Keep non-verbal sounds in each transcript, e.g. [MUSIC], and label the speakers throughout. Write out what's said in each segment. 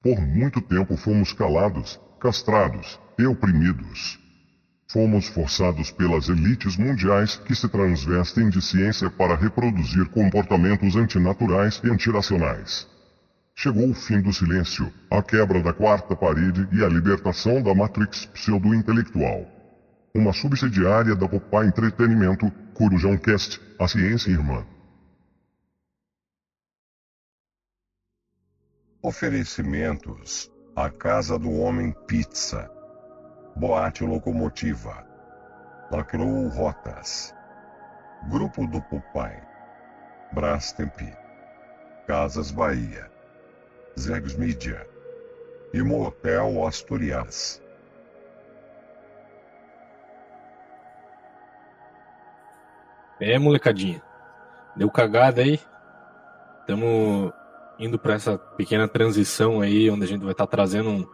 Speaker 1: Por muito tempo fomos calados, castrados e oprimidos. Fomos forçados pelas elites mundiais que se transvestem de ciência para reproduzir comportamentos antinaturais e antiracionais. Chegou o fim do silêncio, a quebra da quarta parede e a libertação da Matrix pseudo-intelectual. Uma subsidiária da Popá Entretenimento, Corujão Cast, a ciência irmã.
Speaker 2: Oferecimentos: A Casa do Homem Pizza, Boate Locomotiva, Lacrou Rotas, Grupo do Pupai, Brastemp, Casas Bahia, Zegs Mídia e Motel Asturias.
Speaker 3: É, molecadinha. Deu cagada aí. Estamos indo para essa pequena transição aí, onde a gente vai estar tá trazendo um,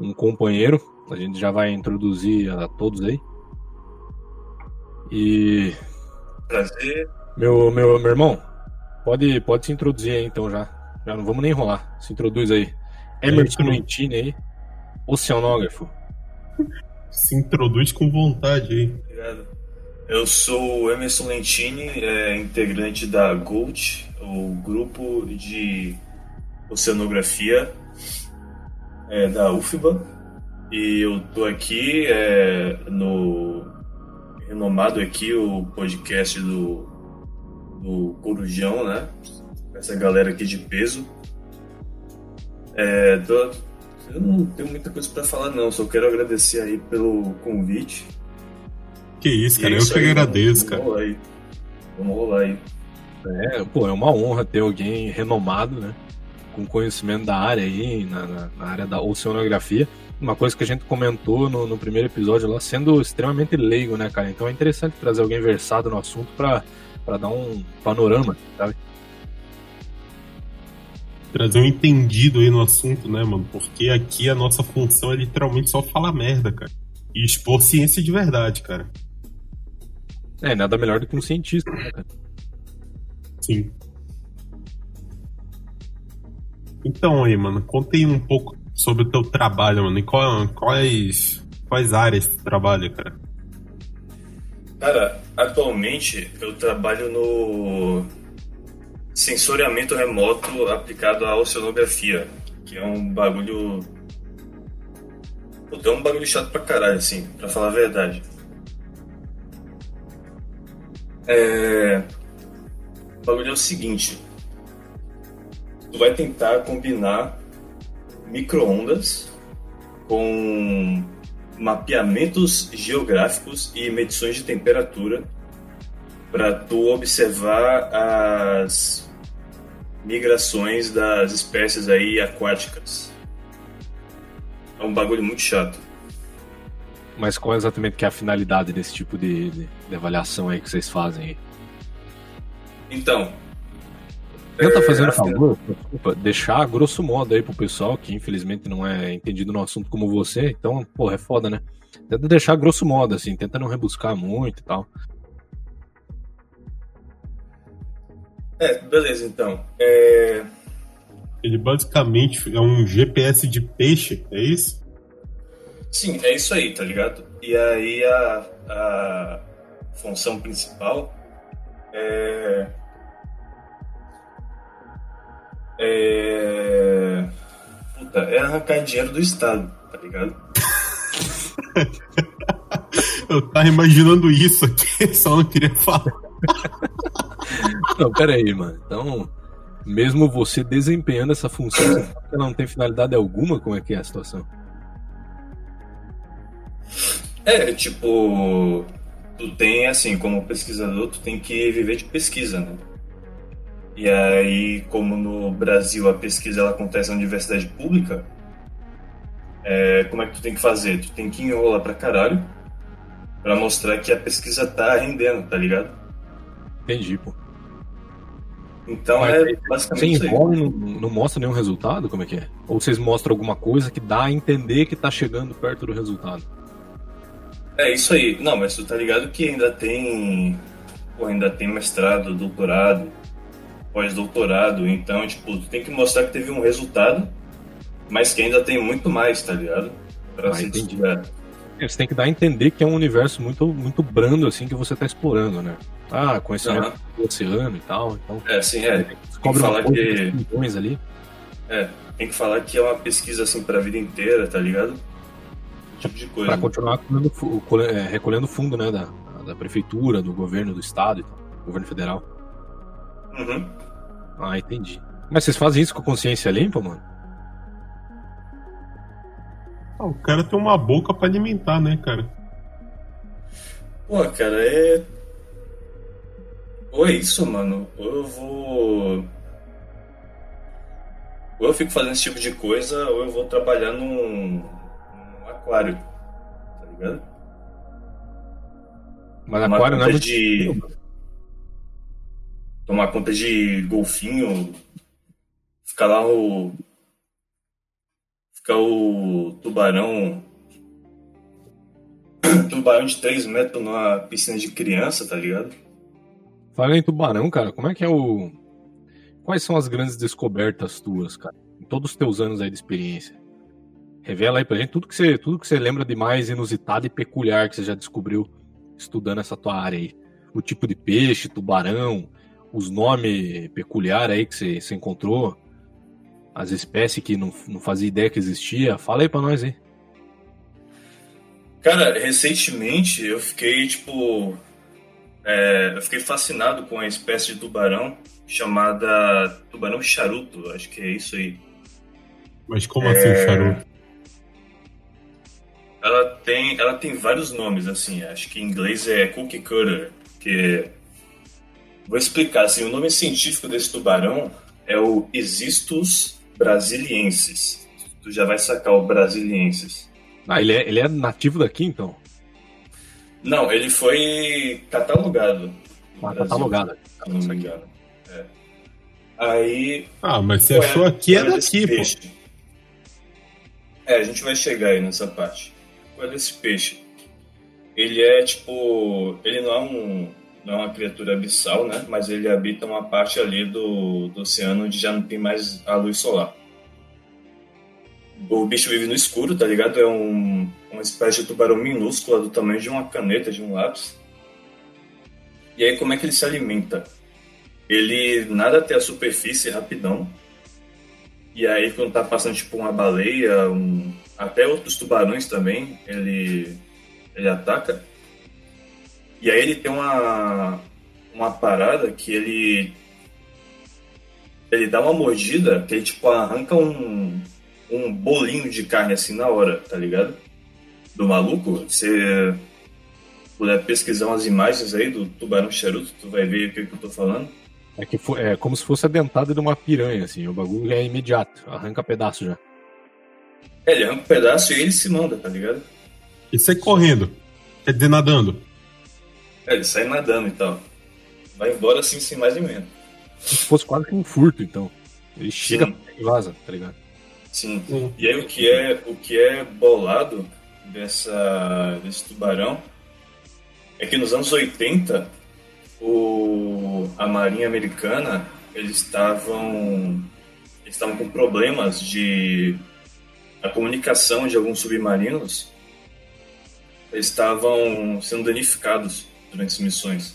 Speaker 3: um companheiro. A gente já vai introduzir a todos aí. E.
Speaker 4: Prazer.
Speaker 3: Meu, meu, meu irmão, pode, pode se introduzir aí então já. Já não vamos nem enrolar. Se introduz aí. Emerson Lentini aí, oceanógrafo.
Speaker 5: Se introduz com vontade aí.
Speaker 4: Obrigado. Eu sou Emerson Lentini, é, integrante da Gold, o grupo de oceanografia é, da UFBA. E eu tô aqui é, no renomado aqui o podcast do, do Corujão, né? Essa galera aqui de peso. É, tô, eu não tenho muita coisa para falar não, só quero agradecer aí pelo convite.
Speaker 5: Que isso, cara, é isso eu que agradeço,
Speaker 4: vamos, cara. Vamos rolar aí. Vamos rolar aí.
Speaker 3: É, pô, é uma honra ter alguém renomado, né? Com conhecimento da área aí, na, na, na área da oceanografia. Uma coisa que a gente comentou no, no, primeiro episódio lá, sendo extremamente leigo, né, cara? Então é interessante trazer alguém versado no assunto para dar um panorama, sabe?
Speaker 5: Trazer um entendido aí no assunto, né, mano? Porque aqui a nossa função é literalmente só falar merda, cara. E expor ciência de verdade, cara.
Speaker 3: É, nada melhor do que um cientista, né, cara?
Speaker 5: Sim. Então aí, mano, conta aí um pouco sobre o teu trabalho, mano. E qual, quais, quais áreas tu trabalha, cara?
Speaker 4: Cara, atualmente eu trabalho no sensoriamento remoto aplicado à oceanografia, que é um bagulho. É um bagulho chato pra caralho, assim, pra falar a verdade. É... O bagulho é o seguinte: tu vai tentar combinar microondas com mapeamentos geográficos e medições de temperatura para tu observar as migrações das espécies aí aquáticas. É um bagulho muito chato.
Speaker 3: Mas qual é exatamente que é a finalidade desse tipo de, de, de avaliação aí que vocês fazem aí?
Speaker 4: Então.
Speaker 3: Tenta é, fazer um favor, desculpa, deixar grosso modo aí pro pessoal que infelizmente não é entendido no assunto como você, então, porra, é foda, né? Tenta deixar grosso modo, assim, tenta não rebuscar muito e tal.
Speaker 4: É, beleza, então. É...
Speaker 5: Ele basicamente é um GPS de peixe, é isso?
Speaker 4: Sim, é isso aí, tá ligado? E aí a, a função principal é. É. Puta, é arrancar dinheiro do Estado, tá ligado? [LAUGHS]
Speaker 5: Eu tava imaginando isso aqui, [LAUGHS] só não queria falar.
Speaker 3: Não, pera aí, mano. Então, mesmo você desempenhando essa função, você não tem finalidade alguma? Como é que é a situação?
Speaker 4: É, tipo, tu tem, assim, como pesquisador, tu tem que viver de pesquisa, né? E aí, como no Brasil a pesquisa ela acontece na universidade pública, é, como é que tu tem que fazer? Tu tem que enrolar pra caralho pra mostrar que a pesquisa tá rendendo, tá ligado?
Speaker 3: Entendi, pô.
Speaker 4: Então Mas é basicamente.
Speaker 3: Você envolve não, não mostra nenhum resultado? Como é que é? Ou vocês mostram alguma coisa que dá a entender que tá chegando perto do resultado?
Speaker 4: É isso aí. Não, mas tu tá ligado que ainda tem. Pô, ainda tem mestrado, doutorado, pós-doutorado. Então, tipo, tu tem que mostrar que teve um resultado mas que ainda tem muito mais, tá ligado? Pra
Speaker 3: Ah,
Speaker 4: se descobrir.
Speaker 3: É, Você tem que dar a entender que é um universo muito, muito brando, assim, que você tá explorando, né? Ah, conhecimento
Speaker 4: Aham.
Speaker 3: do oceano e tal. Então,
Speaker 4: É, assim, é.
Speaker 3: descobre
Speaker 4: falar
Speaker 3: uma coisa
Speaker 4: que-
Speaker 3: milhões ali.
Speaker 4: É, tem que falar que é uma pesquisa assim pra vida inteira, tá ligado? Tipo de coisa.
Speaker 3: Pra continuar colhendo fu- cole- é, recolhendo fundo, né? Da, da prefeitura, do governo, do estado e tal. Governo federal.
Speaker 4: Uhum.
Speaker 3: Ah, entendi. Mas vocês fazem isso com consciência limpa, mano?
Speaker 5: Ah, o cara tem uma boca pra alimentar, né, cara?
Speaker 4: Pô, cara, é. Ou é isso, mano, ou eu vou. Ou eu fico fazendo esse tipo de coisa, ou eu vou trabalhar num aquário. Tá ligado?
Speaker 3: Mas
Speaker 4: Tomar
Speaker 3: aquário não é muito
Speaker 4: de. Tomar conta de golfinho. Ficar lá o. Ficar o tubarão. [COUGHS] Tubarão de 3 metros numa piscina de criança, tá ligado?
Speaker 3: Fala em tubarão, cara, como é que é o. Quais são as grandes descobertas tuas, cara? Em todos os teus anos aí de experiência. Revela aí pra gente tudo que você, tudo que você lembra de mais inusitado e peculiar que você já descobriu estudando essa tua área aí. O tipo de peixe, tubarão, os nomes peculiares aí que você, você encontrou, as espécies que não, não fazia ideia que existia. Fala aí pra nós aí.
Speaker 4: Cara, recentemente eu fiquei, tipo. é, eu fiquei fascinado com a espécie de tubarão chamada tubarão charuto, acho que é isso aí.
Speaker 5: Mas como assim,
Speaker 4: É.
Speaker 5: charuto?
Speaker 4: Ela tem, ela tem vários nomes, assim, acho que em inglês é cookie cutter, que vou explicar, assim, o nome científico desse tubarão é o Existus brasiliensis. Tu já vai sacar o brasiliensis.
Speaker 3: Ah, ele é, ele é nativo daqui então?
Speaker 4: Não, ele foi catalogado.
Speaker 3: Ah, catalogado.
Speaker 4: Engano. É. Aí.
Speaker 5: Ah, mas você
Speaker 4: qual
Speaker 5: achou aqui é daqui, pô.
Speaker 4: É, a gente vai chegar aí nessa parte. Qual é desse peixe? Ele é tipo. Ele não é um. Não é uma criatura abissal, né? Mas ele habita uma parte ali do, do oceano onde já não tem mais a luz solar. O bicho vive no escuro, tá ligado? É um, uma espécie de tubarão minúscula do tamanho de uma caneta, de um lápis. E aí, como é que ele se alimenta? Ele nada até a superfície rapidão. E aí, quando tá passando tipo uma baleia, um, até outros tubarões também, ele, ele ataca. E aí ele tem uma, uma parada que ele ele dá uma mordida que ele tipo arranca um, um bolinho de carne assim na hora, tá ligado? Do maluco. Se puder pesquisar umas imagens aí do tubarão charuto, tu vai ver o que, que eu tô falando.
Speaker 3: É, que é como se fosse a dentada de uma piranha, assim. O bagulho é imediato, arranca pedaço já.
Speaker 4: É, ele arranca um pedaço e ele se manda, tá ligado?
Speaker 5: E sai correndo. Quer dizer, nadando.
Speaker 4: É, ele sai nadando e tal. Vai embora assim, sem mais nem menos.
Speaker 3: Se fosse quase que um furto, então. Ele chega
Speaker 4: Sim.
Speaker 3: e vaza, tá ligado?
Speaker 4: Sim. E aí o que é, o que é bolado dessa, desse tubarão é que nos anos 80 o, a Marinha Americana eles estavam eles estavam com problemas de a comunicação de alguns submarinos estavam sendo danificados durante as missões.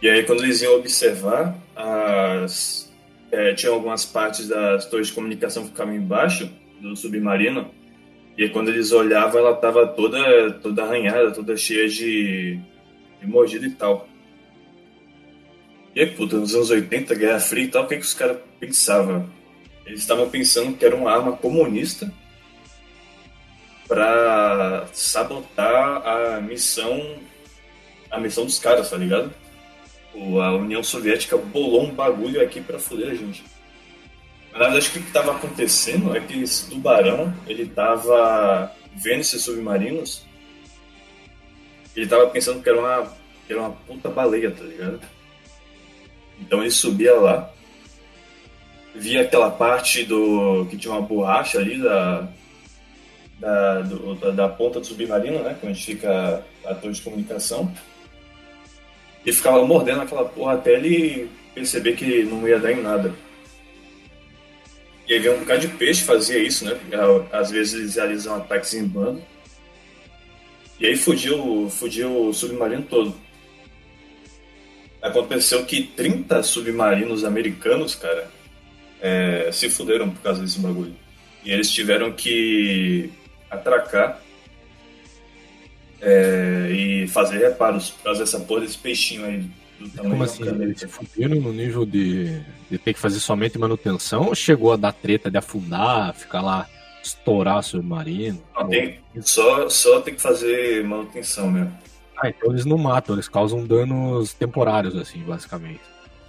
Speaker 4: E aí quando eles iam observar as é, tinha algumas partes das torres de comunicação que ficavam embaixo do submarino. E aí, quando eles olhavam, ela tava toda, toda arranhada, toda cheia de, de mordida e tal. E aí, puta, nos anos 80, Guerra Fria e tal, o que, que os caras pensavam? Eles estavam pensando que era uma arma comunista para sabotar a missão a missão dos caras, tá ligado? A União Soviética bolou um bagulho aqui pra foder a gente. Na verdade, o que estava acontecendo é que esse tubarão, ele tava vendo esses submarinos, ele tava pensando que era uma, que era uma puta baleia, tá ligado? Então ele subia lá, via aquela parte do que tinha uma borracha ali da, da, do- da, da ponta do submarino, né? Onde fica a torre de comunicação. E ficava mordendo aquela porra até ele perceber que não ia dar em nada. E aí veio um bocado de peixe fazia isso, né? Às vezes eles realizam ataques em bando. E aí fugiu, fugiu o submarino todo. Aconteceu que 30 submarinos americanos, cara, é, se fuderam por causa desse bagulho. E eles tiveram que atracar é, e fazer reparos por causa dessa porra desse peixinho aí. Do tamanho
Speaker 3: Como assim? Eles se fuderam no nível de, de ter que fazer somente manutenção ou chegou a dar treta de afundar, ficar lá, estourar submarino?
Speaker 4: Não, tem, só, só tem que fazer manutenção mesmo.
Speaker 3: Ah, então eles não matam, eles causam danos temporários, assim, basicamente.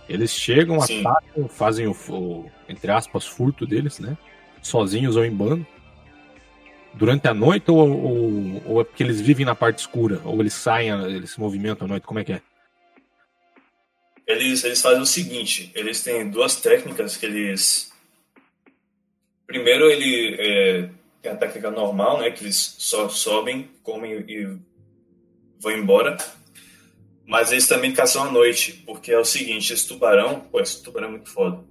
Speaker 3: Eles chegam, Sim. atacam, fazem o, o, entre aspas, furto deles, né? Sozinhos ou em bando. Durante a noite ou, ou, ou, é porque eles vivem na parte escura? Ou eles saem, eles se movimentam à noite? Como é que é?
Speaker 4: Eles, eles fazem o seguinte, eles têm duas técnicas que eles... Primeiro, ele é, tem a técnica normal, né? Que eles só sobem, comem e vão embora. Mas eles também caçam à noite, porque é o seguinte, esse tubarão, pô, esse tubarão é muito foda.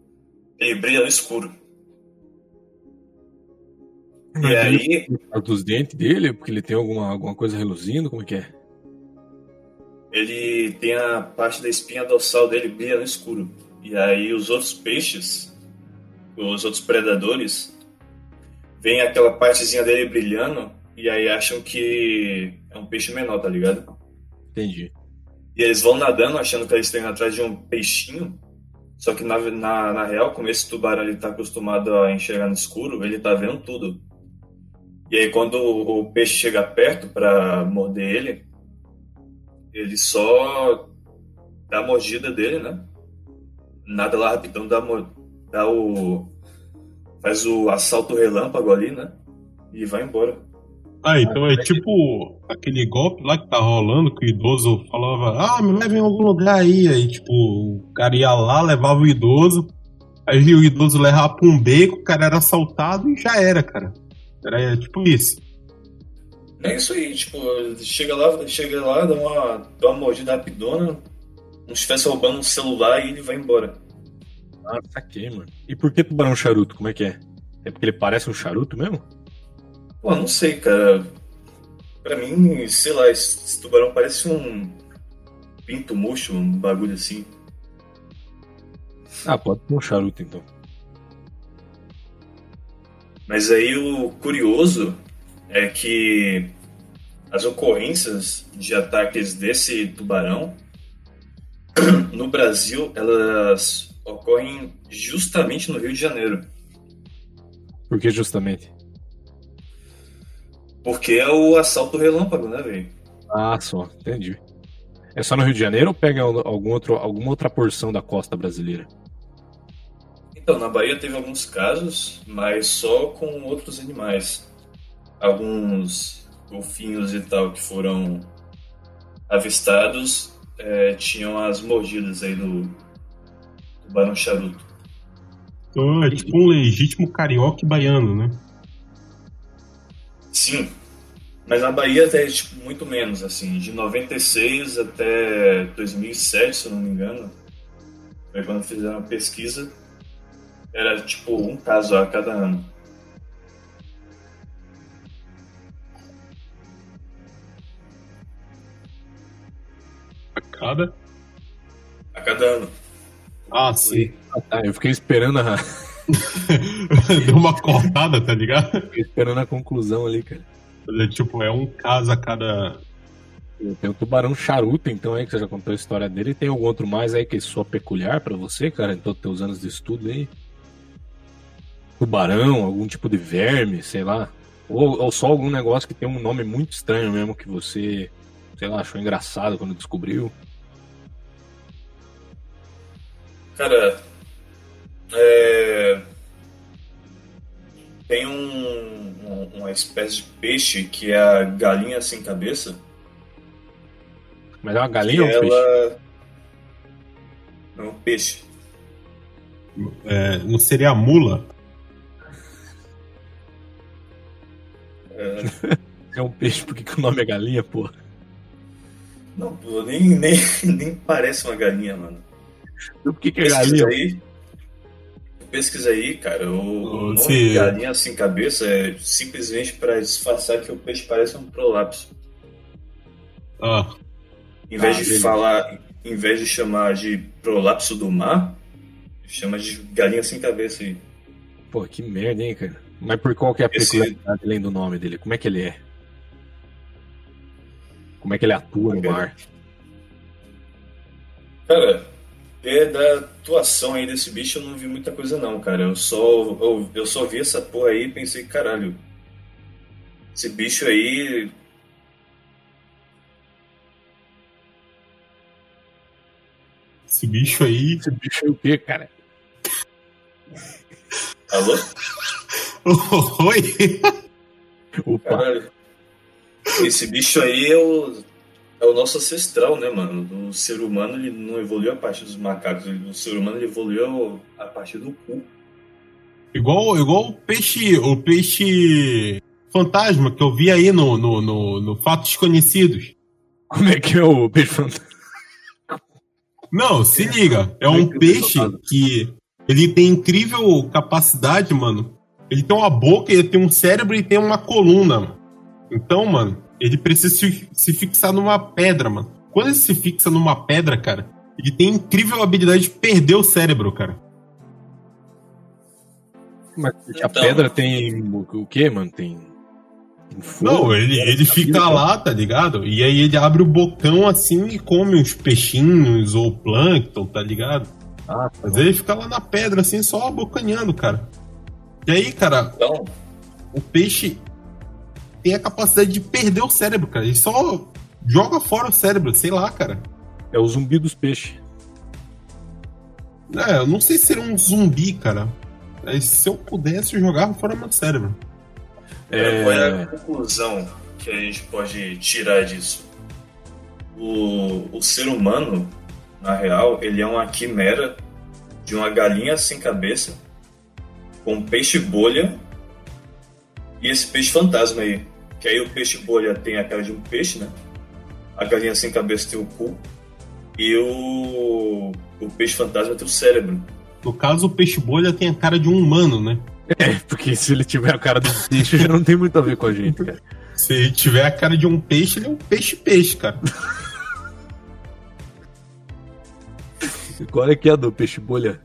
Speaker 4: Ele brilha no escuro.
Speaker 3: Mas e aí. Dos dentes dele, porque ele tem alguma, alguma coisa reluzindo, como é que é?
Speaker 4: Ele tem a parte da espinha dorsal dele brilha no escuro. E aí os outros peixes, os outros predadores, veem aquela partezinha dele brilhando e aí acham que é um peixe menor, tá ligado?
Speaker 3: Entendi.
Speaker 4: E eles vão nadando achando que eles estão atrás de um peixinho. Só que na, na, na real, como esse tubarão ele tá acostumado a enxergar no escuro, ele tá vendo tudo. E aí quando o, o peixe chega perto para morder ele, ele só dá a mordida dele, né? Nada lá rapidão, dá, dá o. faz o assalto relâmpago ali, né? E vai embora.
Speaker 5: Ah, então é tipo aquele golpe lá que tá rolando que o idoso falava, ah, me leva em algum lugar aí. Aí, tipo, o cara ia lá, levava o idoso, aí o idoso levava pra um beco, o cara era assaltado e já era, cara. Era tipo isso.
Speaker 4: É isso aí, tipo, chega lá, chega lá, dá uma, dá uma mordida rapidona, como se estivesse roubando um celular e ele vai embora.
Speaker 3: Ah, saquei, mano. E por que tubarão charuto? Como é que é? É porque ele parece um charuto mesmo?
Speaker 4: Pô, não sei, cara. Pra mim, sei lá, esse, tubarão parece um pinto murcho, um bagulho assim.
Speaker 3: Ah, pode ser um charuto então.
Speaker 4: Mas aí o curioso é que as ocorrências de ataques desse tubarão [CLEARS THROAT] no Brasil, elas ocorrem justamente no Rio de Janeiro.
Speaker 3: Por que justamente?
Speaker 4: Porque é o assalto relâmpago, né, velho?
Speaker 3: Ah, só, entendi. É só no Rio de Janeiro ou pega algum outro, alguma outra porção da costa brasileira?
Speaker 4: Então, na Bahia teve alguns casos, mas só com outros animais. Alguns golfinhos e tal que foram avistados é, tinham as mordidas aí do, do barão charuto.
Speaker 5: Então é tipo um legítimo carioca baiano, né?
Speaker 4: Sim. Mas na Bahia até tipo, muito menos, assim, de 96 até 2007, se eu não me engano, foi quando fizeram a pesquisa, era tipo um caso a cada ano.
Speaker 5: A cada?
Speaker 4: A cada ano.
Speaker 5: Ah, sim.
Speaker 3: Ah, tá, eu fiquei esperando a. [LAUGHS]
Speaker 5: Deu uma cortada, tá ligado?
Speaker 3: Fiquei esperando a conclusão ali, cara.
Speaker 5: É, tipo, é um caso a cada.
Speaker 3: Tem o tubarão charuto, então, aí, que você já contou a história dele. Tem algum outro mais aí que soa peculiar para você, cara, em todos os teus anos de estudo aí? Tubarão, algum tipo de verme, sei lá. Ou, ou só algum negócio que tem um nome muito estranho mesmo que você, sei lá, achou engraçado quando descobriu?
Speaker 4: Cara, é... Tem um, um, uma espécie de peixe que é a galinha sem cabeça.
Speaker 3: Mas é uma galinha ou um
Speaker 4: ela...
Speaker 3: peixe?
Speaker 4: É um peixe.
Speaker 5: É, não seria a mula?
Speaker 4: É, [LAUGHS]
Speaker 3: é um peixe, porque que o nome é galinha, pô?
Speaker 4: Não, pô, nem, nem, [LAUGHS] nem parece uma galinha, mano.
Speaker 3: Por que, que é galinha?
Speaker 4: Aí, pesquisa aí, cara. O, o nome
Speaker 5: Sim.
Speaker 4: de galinha sem cabeça é simplesmente para disfarçar que o peixe parece um prolapso.
Speaker 5: Ah,
Speaker 4: Em vez
Speaker 3: Ah,
Speaker 4: de
Speaker 3: beleza.
Speaker 4: falar, em vez de chamar de prolapso do mar, chama de galinha sem cabeça aí.
Speaker 3: Pô, que merda, hein, cara. Mas por qual que é a
Speaker 4: Esse-
Speaker 3: peculiaridade além do nome dele? Como é que ele é? Como é que ele atua no mar?
Speaker 4: Cara, é da atuação aí desse bicho eu não vi muita coisa não, cara. Eu só, eu, eu só vi essa porra aí e pensei, caralho, esse bicho aí.
Speaker 5: esse bicho aí.
Speaker 3: Esse bicho é o quê, cara?
Speaker 4: Alô? [LAUGHS]
Speaker 5: Oi!
Speaker 3: Opa,
Speaker 4: Caralho. Esse bicho aí é o, é o nosso ancestral, né, mano? O ser humano ele não evoluiu a partir dos macacos, o ser humano ele evoluiu a partir do cu.
Speaker 5: Igual, igual o peixe. O peixe fantasma que eu vi aí no, no, no, no Fatos Desconhecidos.
Speaker 3: como é que é o peixe fantasma?
Speaker 5: Não, se liga. É um
Speaker 3: peixe
Speaker 5: que ele tem incrível capacidade, mano. Ele tem uma boca, ele tem um cérebro e tem uma coluna. mano. Então, mano, ele precisa se, se fixar numa pedra, mano. Quando ele se fixa numa pedra, cara, ele tem incrível habilidade de perder o cérebro, cara.
Speaker 3: Mas a
Speaker 4: Então.
Speaker 3: pedra tem o quê, mano? Tem. tem fogo?
Speaker 5: Não, ele, ele fica lá, tá ligado? E aí ele abre o bocão assim e come uns peixinhos ou plâncton, tá ligado?
Speaker 3: Ah,
Speaker 5: Mas ele fica lá na pedra, assim, só abocanhando, cara. E aí, cara,
Speaker 4: Então,
Speaker 5: o peixe tem a capacidade de perder o cérebro, cara. Ele só joga fora o cérebro, sei lá, cara.
Speaker 3: é o zumbi dos peixes.
Speaker 5: É, eu não sei se seria um zumbi, cara. Mas se eu pudesse, eu jogava fora meu cérebro.
Speaker 3: É,
Speaker 4: qual é a conclusão que a gente pode tirar disso? O, o ser humano, na real, ele é uma quimera de uma galinha sem cabeça, com um peixe bolha e esse peixe fantasma aí. Que aí o peixe bolha tem a cara de um peixe, né? A galinha sem cabeça tem o cu e o, o peixe fantasma tem o cérebro.
Speaker 5: No caso, o peixe bolha tem a cara de um humano, né?
Speaker 3: É, porque se ele tiver a cara do peixe, já não tem muito a ver com a gente, cara.
Speaker 5: Se ele tiver a cara de um peixe, ele é um peixe-peixe, cara.
Speaker 3: Qual é que é a do peixe bolha?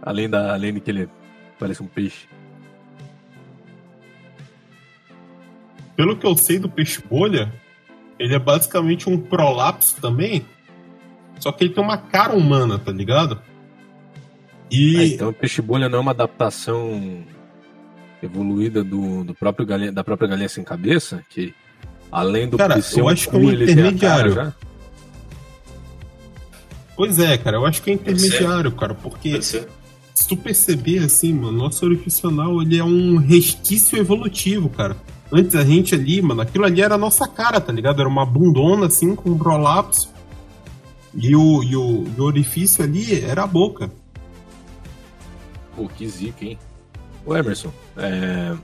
Speaker 3: Além, da, além de que ele parece um peixe.
Speaker 5: Pelo que eu sei do peixe bolha, ele é basicamente um prolapso também. Só que ele tem uma cara humana, tá ligado? E.
Speaker 3: Ah, então o peixe bolha não é uma adaptação evoluída do, do próprio galinha, da própria galinha sem cabeça? Que além do
Speaker 5: Cara, eu acho que é um intermediário. Pois é, cara, eu acho que é intermediário, cara, porque se tu perceber assim, mano, nosso orifício anal, ele é um resquício evolutivo, cara. Antes a gente ali, mano, aquilo ali era a nossa cara, tá ligado? Era uma bundona assim com um prolapso. E o, e o, e o orifício ali era a boca.
Speaker 3: Pô, que zica, hein? Ô Emerson, é...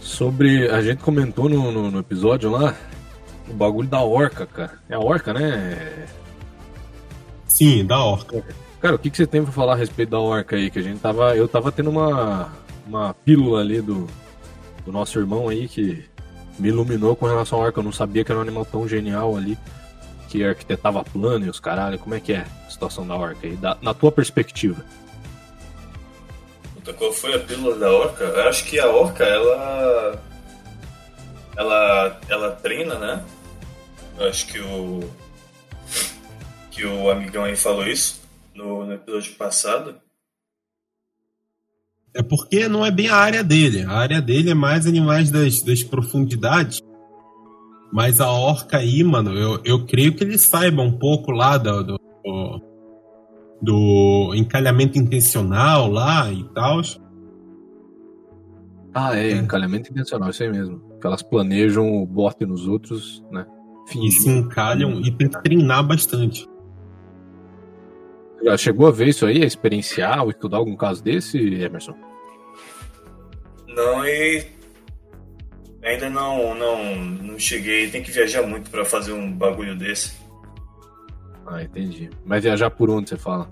Speaker 3: sobre. A gente comentou no, no, no episódio lá o bagulho da orca, cara. É a orca, né?
Speaker 5: Sim, da orca.
Speaker 3: Cara, o que, que você tem pra falar a respeito da orca aí? Que a gente tava. Eu tava tendo uma, uma pílula ali do, do nosso irmão aí que me iluminou com relação à orca. Eu não sabia que era um animal tão genial ali. Que arquitetava plano e os caralho. Como é que é a situação da orca aí? Da- na tua perspectiva.
Speaker 4: Puta, qual foi a pílula da orca? Eu acho que a orca, ela. Ela. Ela treina, né? Eu acho que o. Que o amigão aí falou isso no, no episódio passado.
Speaker 5: É porque não é bem a área dele. A área dele é mais animais das, das profundidades. Mas a orca aí, mano, eu, eu creio que ele saiba um pouco lá do, do, do encalhamento intencional lá e tal.
Speaker 3: Ah, é,
Speaker 5: É.
Speaker 3: encalhamento intencional, isso aí mesmo. Que elas planejam o bote nos outros, né?
Speaker 5: E
Speaker 3: Fingir.
Speaker 5: se encalham e tem que treinar bastante.
Speaker 3: Já chegou a ver isso aí, a experienciar ou estudar algum caso desse, Emerson?
Speaker 4: Não, e. Ainda não, não, não cheguei. Tem que viajar muito pra fazer um bagulho desse.
Speaker 3: Ah, entendi. Mas viajar por onde você fala?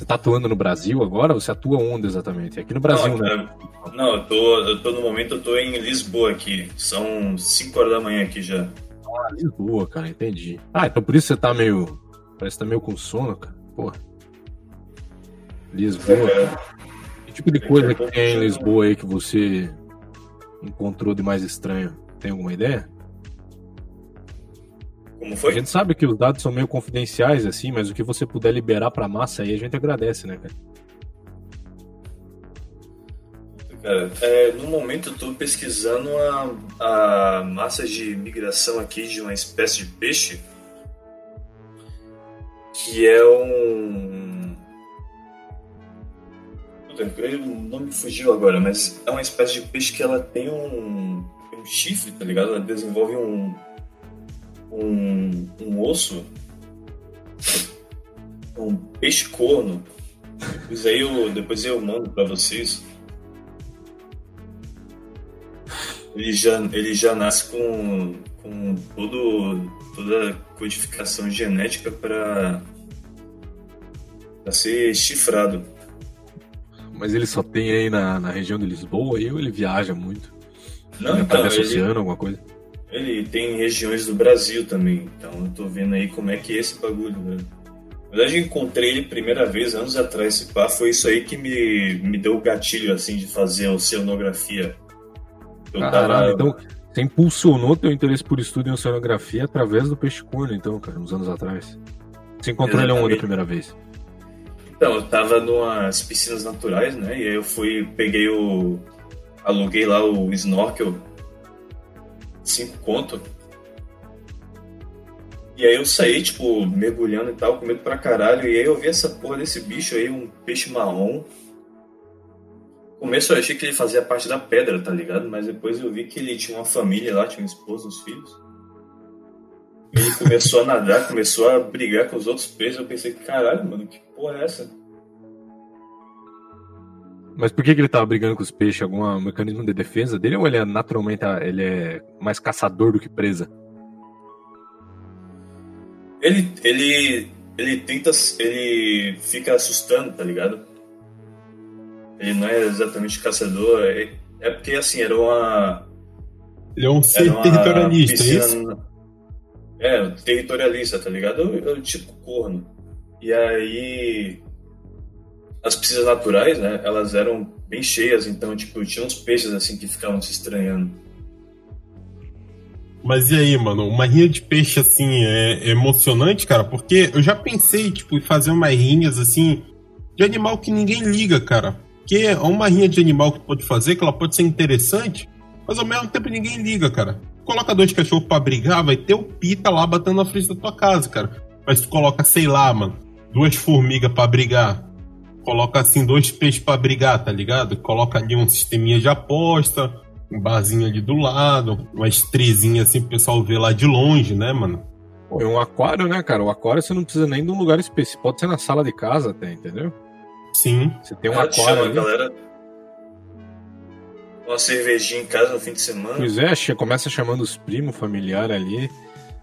Speaker 3: Você tá atuando no Brasil agora? Você atua onde exatamente? Aqui no Brasil,
Speaker 4: não,
Speaker 3: né?
Speaker 4: Não, eu tô, eu tô no momento, eu tô em Lisboa aqui. São 5 horas da manhã aqui já.
Speaker 3: Ah, Lisboa, cara, entendi. Ah, então por isso você tá meio. Parece que tá meio com sono, cara. Porra. Lisboa.
Speaker 4: É,
Speaker 3: Que tipo de coisa que tem em Lisboa aí que você encontrou de mais estranho? Tem alguma ideia?
Speaker 4: como
Speaker 3: A
Speaker 4: foi?
Speaker 3: gente sabe que os dados são meio confidenciais, assim, mas o que você puder liberar pra massa aí, a gente agradece, né, cara?
Speaker 4: Cara, é, no momento eu tô pesquisando a, a massa de migração aqui de uma espécie de peixe que é um. O nome fugiu agora, mas é uma espécie de peixe que ela tem um, um chifre, tá ligado? Ela desenvolve um, um, um osso, um peixe corno. Depois aí eu, depois eu mando pra vocês. Ele já, ele já nasce com, com todo, toda a codificação genética para ser chifrado.
Speaker 3: Mas ele só tem aí na, na região de Lisboa aí ou ele viaja muito?
Speaker 4: Não,
Speaker 3: ele
Speaker 4: então,
Speaker 3: atravessa o
Speaker 4: ele,
Speaker 3: alguma coisa?
Speaker 4: ele tem regiões do Brasil também. Então eu tô vendo aí como é que é esse bagulho, velho. Na verdade, eu encontrei ele primeira vez anos atrás. Esse pá foi isso aí que me, me deu o gatilho, assim, de fazer oceanografia. Eu
Speaker 3: Caralho, então você impulsionou teu interesse por estudo em oceanografia através do peixe corno, então, cara, uns anos atrás. Você encontrou ele onde a
Speaker 4: Exatamente.
Speaker 3: primeira vez?
Speaker 4: Então, eu tava numas piscinas naturais, né? E aí eu fui, peguei o. aluguei lá o snorkel, cinco conto. E aí eu saí, tipo, mergulhando e tal, com medo pra caralho. E aí eu vi essa porra desse bicho aí, um peixe marrom. No começo eu achei que ele fazia parte da pedra, tá ligado? Mas depois eu vi que ele tinha uma família lá, tinha uma esposa, uns filhos. Ele começou a nadar, começou a brigar com os outros peixes. Eu pensei, caralho, mano, que porra é essa?
Speaker 3: Mas por que, que ele tava brigando com os peixes? Algum mecanismo de defesa dele ou ele é naturalmente ele é mais caçador do que presa?
Speaker 4: Ele, ele, ele tenta, ele fica assustando, tá ligado? Ele não é exatamente caçador, é, é porque assim, era uma.
Speaker 5: Ele é um ser territorialista, é isso?
Speaker 4: É, territorialista, tá ligado? É o tipo corno. E aí. As piscinas naturais, né? Elas eram bem cheias, então, tipo, tinha uns peixes assim que ficavam se estranhando.
Speaker 5: Mas e aí, mano? Uma rinha de peixe, assim, é, é emocionante, cara? Porque eu já pensei, tipo, em fazer umas rinhas, assim, de animal que ninguém liga, cara. Porque é uma rinha de animal que pode fazer, que ela pode ser interessante, mas ao mesmo tempo ninguém liga, cara. Coloca dois cachorros pra brigar, vai ter o pita lá batendo na frente da tua casa, cara. Mas tu coloca, sei lá, mano, duas formigas pra brigar. Coloca, assim, dois peixes pra brigar, tá ligado? Coloca ali um sisteminha de aposta, um barzinho ali do lado, uma estrezinha assim pro pessoal ver lá de longe, né, mano?
Speaker 3: Pô, é um aquário, né, cara? O aquário você não precisa nem de um lugar específico. Pode ser na sala de casa até, entendeu?
Speaker 5: Sim.
Speaker 3: Você tem um
Speaker 4: Ah,
Speaker 3: aquário
Speaker 4: chama a
Speaker 3: ali.
Speaker 4: galera. Uma cervejinha em casa no fim de semana.
Speaker 3: Pois é, começa chamando os primos, familiar ali.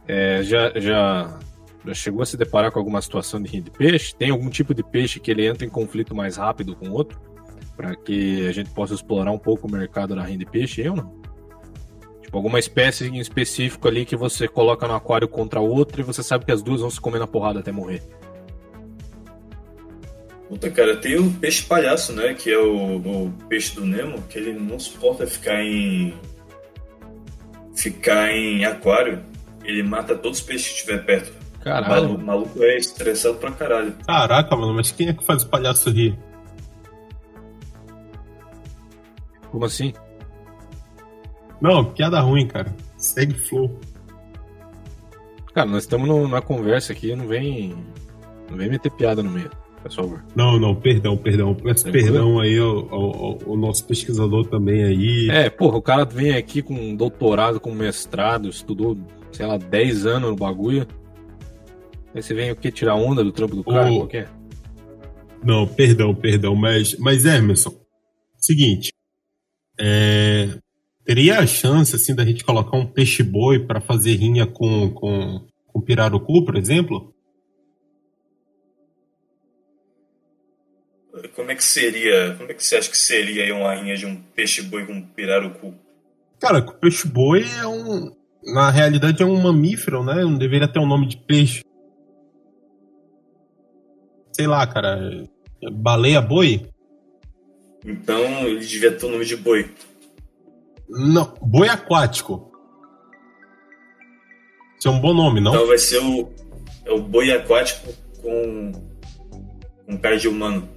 Speaker 3: É, já, já, já chegou a se deparar com alguma situação de rinha de peixe? Tem algum tipo de peixe que ele entra em conflito mais rápido com o outro? Para que a gente possa explorar um pouco o mercado da rinha de peixe, eu não? Tipo, alguma espécie em específico ali que você coloca no aquário contra outra e você sabe que as duas vão se comer na porrada até morrer.
Speaker 4: Puta, cara, tem o peixe palhaço, né? Que é o, o peixe do Nemo, que ele não suporta ficar em. ficar em aquário. Ele mata todos os peixes que estiver perto. O
Speaker 3: Caralho.
Speaker 4: maluco, maluco é estressado pra caralho.
Speaker 5: Caraca, mano, mas quem é que faz o palhaço rir?
Speaker 3: Como assim?
Speaker 5: Não, piada ruim, cara. Segue flow.
Speaker 3: Cara, nós estamos na conversa aqui, não vem. Não vem meter piada no meio,
Speaker 5: Não, não, perdão, perdão. Peço perdão aí ao, ao- ao- nosso pesquisador também aí.
Speaker 3: É, porra, o cara vem aqui com um doutorado, com mestrado, estudou, sei lá, 10 anos no bagulho. Aí você vem o quê? Tirar onda do trampo do cara?
Speaker 5: Ô.
Speaker 3: Qual que é?
Speaker 5: Não, perdão, perdão, mas, mas Emerson, seguinte, é, teria a chance, assim, da gente colocar um peixe-boi pra fazer rinha com, com, com pirarucu, por exemplo?
Speaker 4: Como é que seria. Como é que você acha que seria aí uma rinha de um peixe-boi com um pirarucu?
Speaker 5: Cara, o peixe-boi é um. Na realidade é um mamífero, né? Não deveria ter o um nome de peixe. Sei lá, cara. Baleia-boi?
Speaker 4: Então ele devia ter o nome de boi.
Speaker 5: Não, boi aquático. Isso é um bom nome, não?
Speaker 4: Então vai ser o, é o boi aquático com, com cara de humano.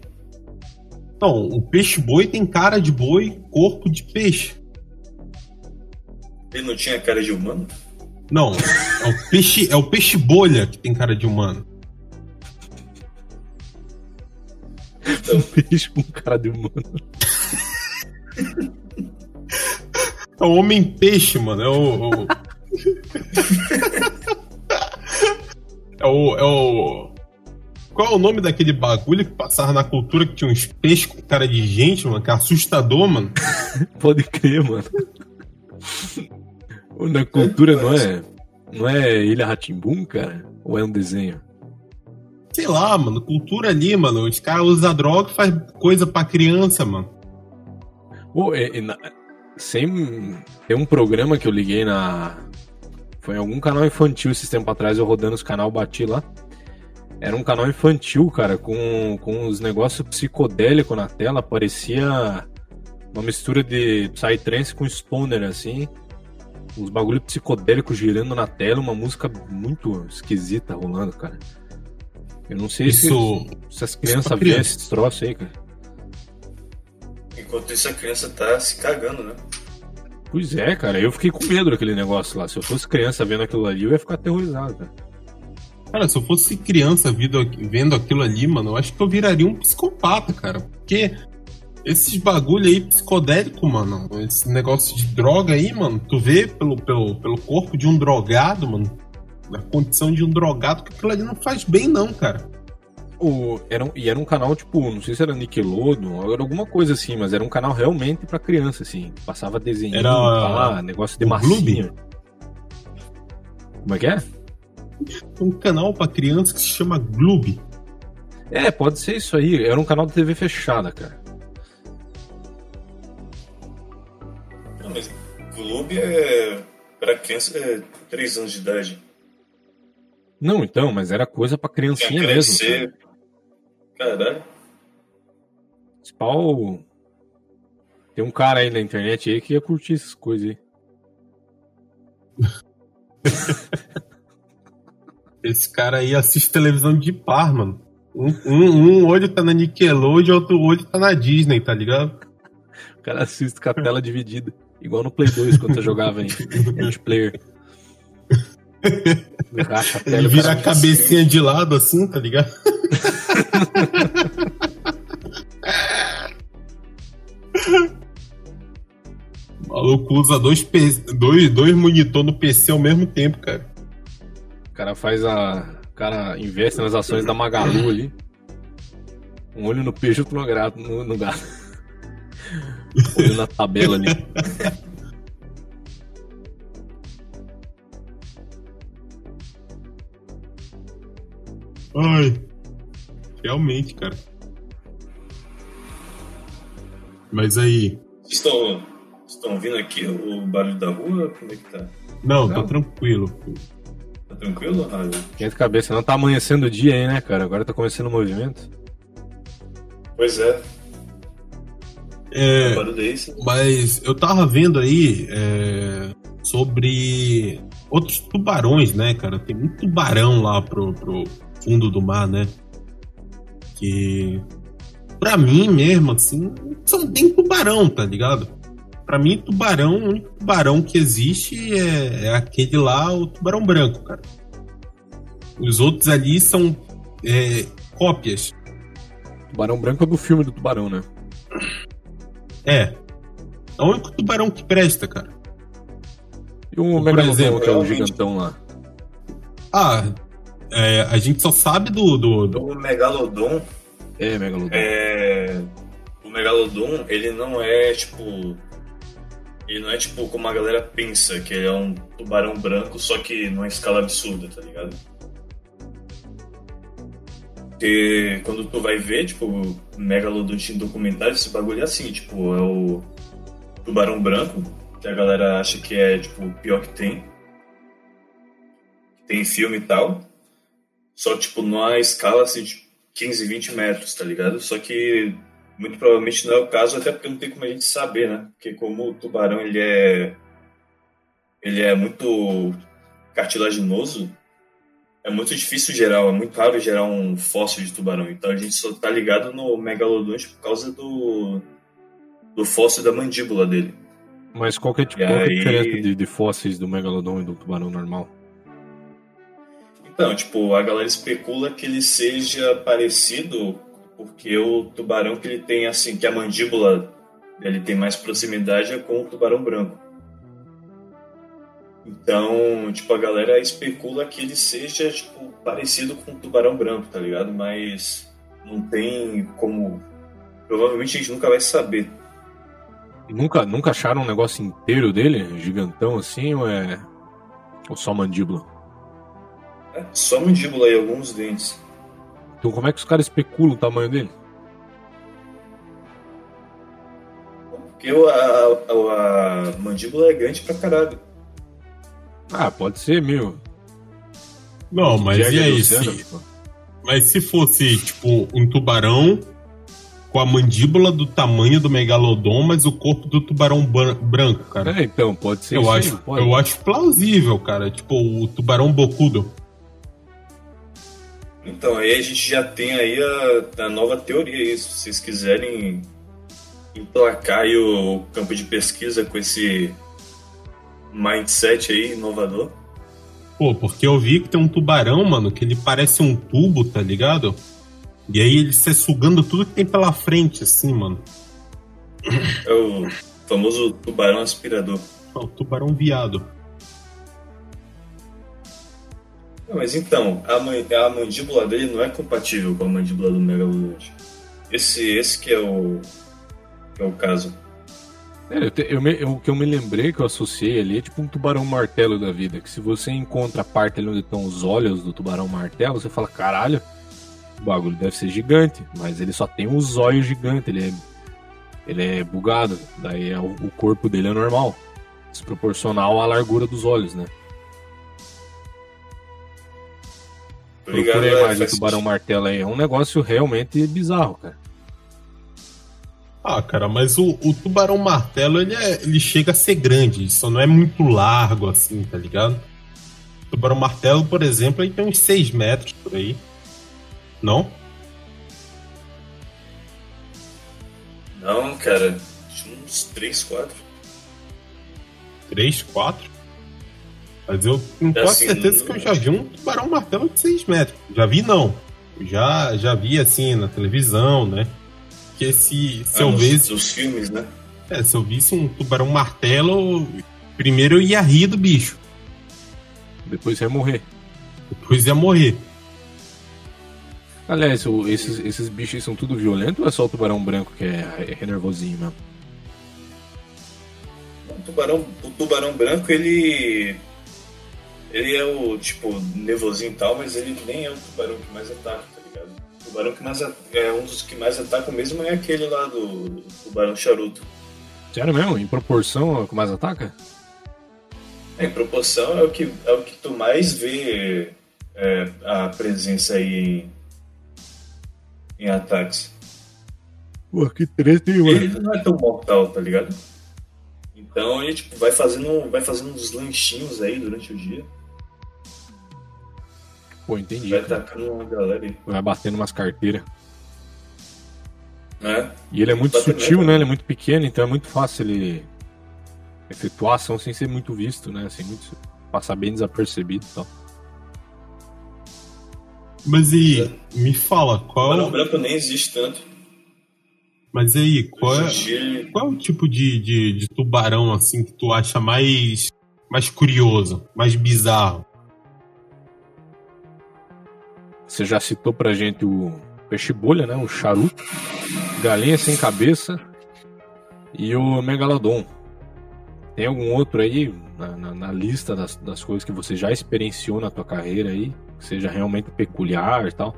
Speaker 5: Não, o peixe-boi tem cara de boi, corpo de peixe.
Speaker 4: Ele não tinha cara de humano?
Speaker 5: Não, é o peixe, é o peixe bolha que tem cara de humano.
Speaker 3: É um peixe com cara de humano.
Speaker 5: É o homem-peixe, mano. É o. o... é o. É o. [LAUGHS] Qual é o nome daquele bagulho que passava na cultura que tinha uns peixes com cara de gente, mano? Que é assustador, mano. [LAUGHS]
Speaker 3: Pode crer, mano. Na cultura não é. Não é Ilha Ratimbum, cara? Ou é um desenho?
Speaker 5: Sei lá, mano. Cultura ali, mano. Os caras usam droga e faz coisa pra criança, mano.
Speaker 3: Pô, é, é, na, sem, tem um programa que eu liguei na. Foi em algum canal infantil esse tempo atrás, eu rodando os canal, bati lá. Era um canal infantil, cara, com, com os negócios psicodélicos na tela, parecia uma mistura de Psytrance com Stoner, assim. Uns bagulho psicodélicos girando na tela, uma música muito esquisita rolando, cara. Eu não sei
Speaker 5: Isso,
Speaker 3: se, se as crianças veem esses troços aí, cara.
Speaker 4: Enquanto isso, a criança tá se cagando, né?
Speaker 3: Pois é, cara. Eu fiquei com medo daquele negócio lá. Se eu fosse criança vendo aquilo ali, eu ia ficar aterrorizado, cara.
Speaker 5: Cara, se eu fosse criança vendo aquilo ali, mano, eu acho que eu viraria um psicopata, cara. Porque esses bagulho aí psicodélico, mano, esse negócio de droga aí, mano, tu vê pelo, pelo, pelo corpo de um drogado, mano, na condição de um drogado, que aquilo ali não faz bem, não, cara.
Speaker 3: O, era um, e era um canal, tipo, não sei se era Nickelodeon, era alguma coisa assim, mas era um canal realmente pra criança, assim. Passava desenho,
Speaker 5: era,
Speaker 3: lá, negócio de massinha. Como é que é?
Speaker 5: Um canal pra criança que se chama Gloob.
Speaker 3: É, pode ser isso aí. Era um canal de TV fechada, cara.
Speaker 4: Não, mas Gloob é. Pra criança é 3 anos de idade.
Speaker 3: Não, então, mas era coisa pra criancinha mesmo.
Speaker 4: Ser... Caralho.
Speaker 3: Spawn. Tem um cara aí na internet aí que ia curtir essas coisas aí. [LAUGHS]
Speaker 5: Esse cara aí assiste televisão de par, mano. Um, um, um olho tá na Nickelodeon, outro olho tá na Disney, tá ligado?
Speaker 3: O cara assiste com a tela dividida. Igual no Play 2 quando você jogava em multiplayer.
Speaker 5: Ele vira a cabecinha de lado assim, tá ligado? [LAUGHS] o maluco usa dois, dois, dois monitor no PC ao mesmo tempo, cara.
Speaker 3: O cara faz a. O cara investe nas ações da Magalu ali. Um olho no peixe, outro no, gato, no, no gato. [LAUGHS] olho na tabela ali.
Speaker 5: Ai. Realmente, cara. Mas aí.
Speaker 4: Estão, estão ouvindo aqui o barulho da rua? Como é que tá?
Speaker 5: Não, tá tranquilo.
Speaker 4: Tá tranquilo, Rádio?
Speaker 3: Quente cabeça, não tá amanhecendo o dia aí, né, cara? Agora tá começando o movimento.
Speaker 4: Pois é.
Speaker 5: É, mas eu tava vendo aí é, sobre outros tubarões, né, cara? Tem muito tubarão lá pro, pro fundo do mar, né? Que pra mim mesmo, assim, são bem tubarão, tá ligado? Pra mim, tubarão, o único tubarão que existe é, é aquele lá, o tubarão branco, cara. Os outros ali são é, cópias.
Speaker 3: Tubarão branco é do filme do tubarão, né?
Speaker 5: É. É o único tubarão que presta, cara.
Speaker 3: E o Megalodon, que é o gigantão lá?
Speaker 5: Ah, é, a gente só sabe do. do, do...
Speaker 4: O Megalodon.
Speaker 3: É, Megalodon.
Speaker 4: É... O Megalodon, ele não é tipo. Ele não é tipo como a galera pensa, que ele é um tubarão branco, só que numa escala absurda, tá ligado? Porque quando tu vai ver, tipo, o Megalodon em documentário, esse bagulho é assim, tipo, é o tubarão branco, que a galera acha que é, tipo, o pior que tem. Tem filme e tal. Só, tipo, numa escala, assim, de 15, 20 metros, tá ligado? Só que muito provavelmente não é o caso, até porque não tem como a gente saber, né? Porque como o tubarão, ele é... Ele é muito cartilaginoso, é muito difícil gerar, é muito raro gerar um fóssil de tubarão. Então a gente só tá ligado no megalodonte por causa do, do fóssil da mandíbula dele.
Speaker 3: Mas qual que é, tipo, qual aí... é a diferença de, de, fósseis do megalodon e do tubarão normal?
Speaker 4: Então, tipo, a galera especula que ele seja parecido porque o tubarão que ele tem, assim, que a mandíbula ele tem mais proximidade é com o tubarão branco. Então, tipo, a galera especula que ele seja, tipo, parecido com o tubarão branco, tá ligado? Mas não tem como. Provavelmente a gente nunca vai saber.
Speaker 3: Nunca, nunca acharam um negócio inteiro dele? Gigantão assim, ou é. Ou só mandíbula?
Speaker 4: É, só mandíbula e alguns dentes.
Speaker 3: Então como é que os caras especulam o tamanho dele?
Speaker 4: Porque a, a, a mandíbula é grande pra caralho.
Speaker 3: Ah, pode ser meu.
Speaker 5: Não, mas e aí? Se, mas se fosse, tipo, um tubarão com a mandíbula do tamanho do megalodon, mas o corpo do tubarão branco, cara.
Speaker 3: É, então, pode ser
Speaker 5: eu
Speaker 3: isso
Speaker 5: acho,
Speaker 3: aí, pode.
Speaker 5: Eu acho plausível, cara. Tipo, o tubarão bocudo.
Speaker 4: Então, aí a gente já tem aí a, a nova teoria aí, se vocês quiserem emplacar aí o campo de pesquisa com esse mindset aí inovador.
Speaker 5: Pô, porque eu vi que tem um tubarão, mano, que ele parece um tubo, tá ligado? E aí ele se sugando tudo que tem pela frente, assim, mano.
Speaker 4: É o famoso tubarão aspirador.
Speaker 5: É o tubarão viado.
Speaker 4: Mas então, a, a mandíbula dele não é compatível com a mandíbula do megalodonte. Esse, esse que é o, que é o caso.
Speaker 3: É, eu, te, eu, me, eu, o que eu me lembrei, que eu associei ali, é tipo um tubarão martelo da vida. Que se você encontra a parte ali onde estão os olhos do tubarão martelo, você fala, caralho, o bagulho deve ser gigante. Mas ele só tem os olhos gigantes, ele é, ele é bugado. Daí é, o, o corpo dele é normal. Desproporcional à largura dos olhos, né? Procurei é, mais o tubarão martelo aí. É um negócio realmente bizarro, cara.
Speaker 5: Ah, cara, mas o, o tubarão martelo ele, é, ele chega a ser grande, só não é muito largo assim, tá ligado? O tubarão martelo, por exemplo, ele tem uns 6 metros por aí. Não?
Speaker 4: Não, cara, uns 3, 4.
Speaker 5: 3, 4? Mas eu tenho é quase assim, certeza que eu já vi um tubarão martelo de 6 metros. Já vi, não. já, já vi assim na televisão, né? Porque se, se ah, eu visse.
Speaker 4: Os filmes, né?
Speaker 5: É, se eu visse um tubarão martelo, primeiro eu ia rir do bicho.
Speaker 3: Depois ia morrer.
Speaker 5: Depois ia morrer.
Speaker 3: Aliás, esses, esses bichos são tudo violentos ou é só o tubarão branco que é, é nervosinho mesmo?
Speaker 4: O tubarão, o tubarão branco, ele. Ele é o tipo nervosinho e tal, mas ele nem é o tubarão que mais ataca, tá ligado? O tubarão que mais é um dos que mais ataca mesmo é aquele lá do, do tubarão charuto.
Speaker 3: Sério mesmo? Em proporção ao que mais ataca?
Speaker 4: É, em proporção é o que, é o que tu mais vê é, a presença aí em, em ataques.
Speaker 3: Pô, que treta, hein, mano?
Speaker 4: Ele não é tão mortal, tá ligado? Então ele tipo, vai fazendo, vai fazendo uns lanchinhos aí durante o dia.
Speaker 3: Pô, entendi.
Speaker 4: Vai atacando uma galera aí.
Speaker 3: Vai batendo umas carteiras.
Speaker 4: É.
Speaker 3: E ele é muito sutil, né? Ele é muito pequeno, então é muito fácil ele efetuar ação sem ser muito visto, né? Assim, muito... passar bem desapercebido e tal.
Speaker 5: Mas e é. me fala, qual.
Speaker 4: O branco nem existe tanto.
Speaker 5: Mas aí, qual é, qual é o tipo de, de, de, tubarão assim que tu acha mais, mais curioso, mais bizarro?
Speaker 3: Você já citou pra gente o peixe bolha, né? O charuto, galinha sem cabeça e o megalodon. Tem algum outro aí na, na, na lista das, das, coisas que você já experienciou na tua carreira aí, que seja realmente peculiar e tal?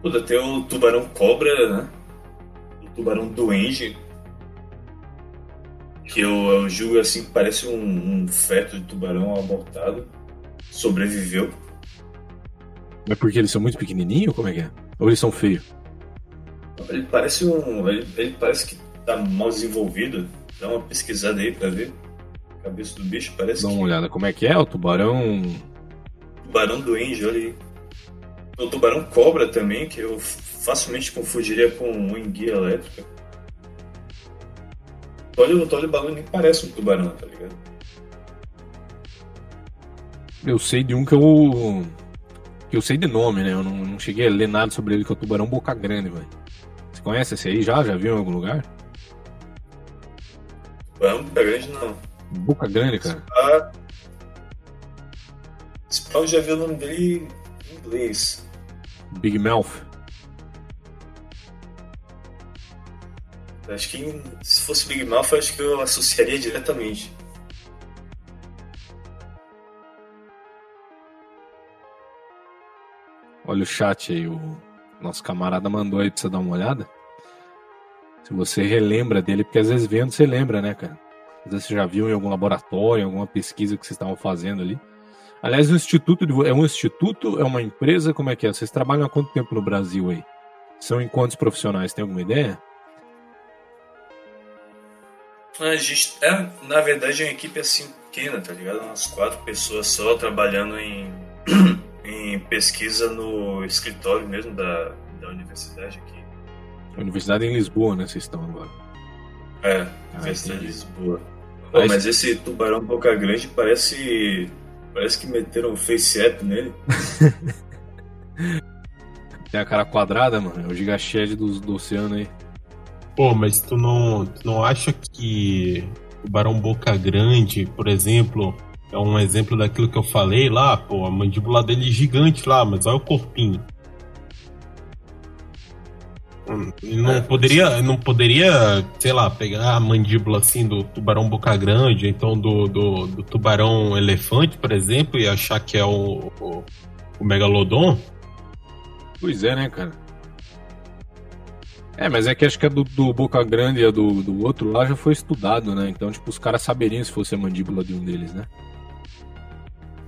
Speaker 4: Puta, tem o tubarão cobra, né? O tubarão duende. Que eu, eu julgo assim parece um, um feto de tubarão abortado. Sobreviveu.
Speaker 3: É porque eles são muito pequenininhos? Como é que é? Ou eles são feios?
Speaker 4: Ele parece um. Ele, ele parece que tá mal desenvolvido. Dá uma pesquisada aí pra ver. A cabeça do bicho parece
Speaker 3: Dá
Speaker 4: que.
Speaker 3: uma olhada. Como é que é? O tubarão.
Speaker 4: Tubarão duende, olha aí. O tubarão cobra também, que eu facilmente confundiria com um enguia elétrica. Olha, o bagulho nem parece um tubarão, tá ligado?
Speaker 3: Eu sei de um que eu. Eu sei de nome, né? Eu não, não cheguei a ler nada sobre ele, que é o tubarão boca grande, velho. Você conhece esse aí já? Já viu em algum lugar?
Speaker 4: Tubarão tá grande não.
Speaker 3: Boca grande, cara.
Speaker 4: Ah, eu já vi o nome dele em inglês.
Speaker 3: Big Mouth.
Speaker 4: Acho que se fosse Big Mouth, acho que eu associaria diretamente.
Speaker 3: Olha o chat aí, o nosso camarada mandou aí pra você dar uma olhada. Se você relembra dele, porque às vezes vendo você lembra, né, cara? Às vezes você já viu em algum laboratório, em alguma pesquisa que vocês estavam fazendo ali. Aliás, o instituto de é um instituto, é uma empresa, como é que é? Vocês trabalham há quanto tempo no Brasil aí? São quantos profissionais? Tem alguma ideia?
Speaker 4: A gente é, na verdade, é uma equipe assim pequena, tá ligado? Umas quatro pessoas só trabalhando em, em pesquisa no escritório mesmo da, da universidade aqui.
Speaker 3: Universidade em Lisboa, né? Vocês estão agora.
Speaker 4: É, Universidade de
Speaker 3: entendi.
Speaker 4: Lisboa. Pô,
Speaker 3: Mas-
Speaker 4: mas esse tubarão boca grande parece. Parece que meteram um face app nele. [LAUGHS]
Speaker 3: Tem a cara quadrada, mano. É o gigashed do, do oceano aí.
Speaker 5: Pô, mas tu não, tu não acha que o Barão Boca Grande, por exemplo, é um exemplo daquilo que eu falei lá? Pô, a mandíbula dele é gigante lá, mas olha o corpinho. Ele não
Speaker 4: É,
Speaker 5: poderia, não poderia, sei lá, pegar a mandíbula assim do tubarão boca grande, então do, do, do tubarão elefante, por exemplo, e achar que é o, o, o megalodon?
Speaker 3: Pois é, né, cara? É, mas é que acho que a do, do Boca Grande e a do, do outro lá já foi estudado, né? Então, tipo, os caras saberiam se fosse a mandíbula de um deles, né?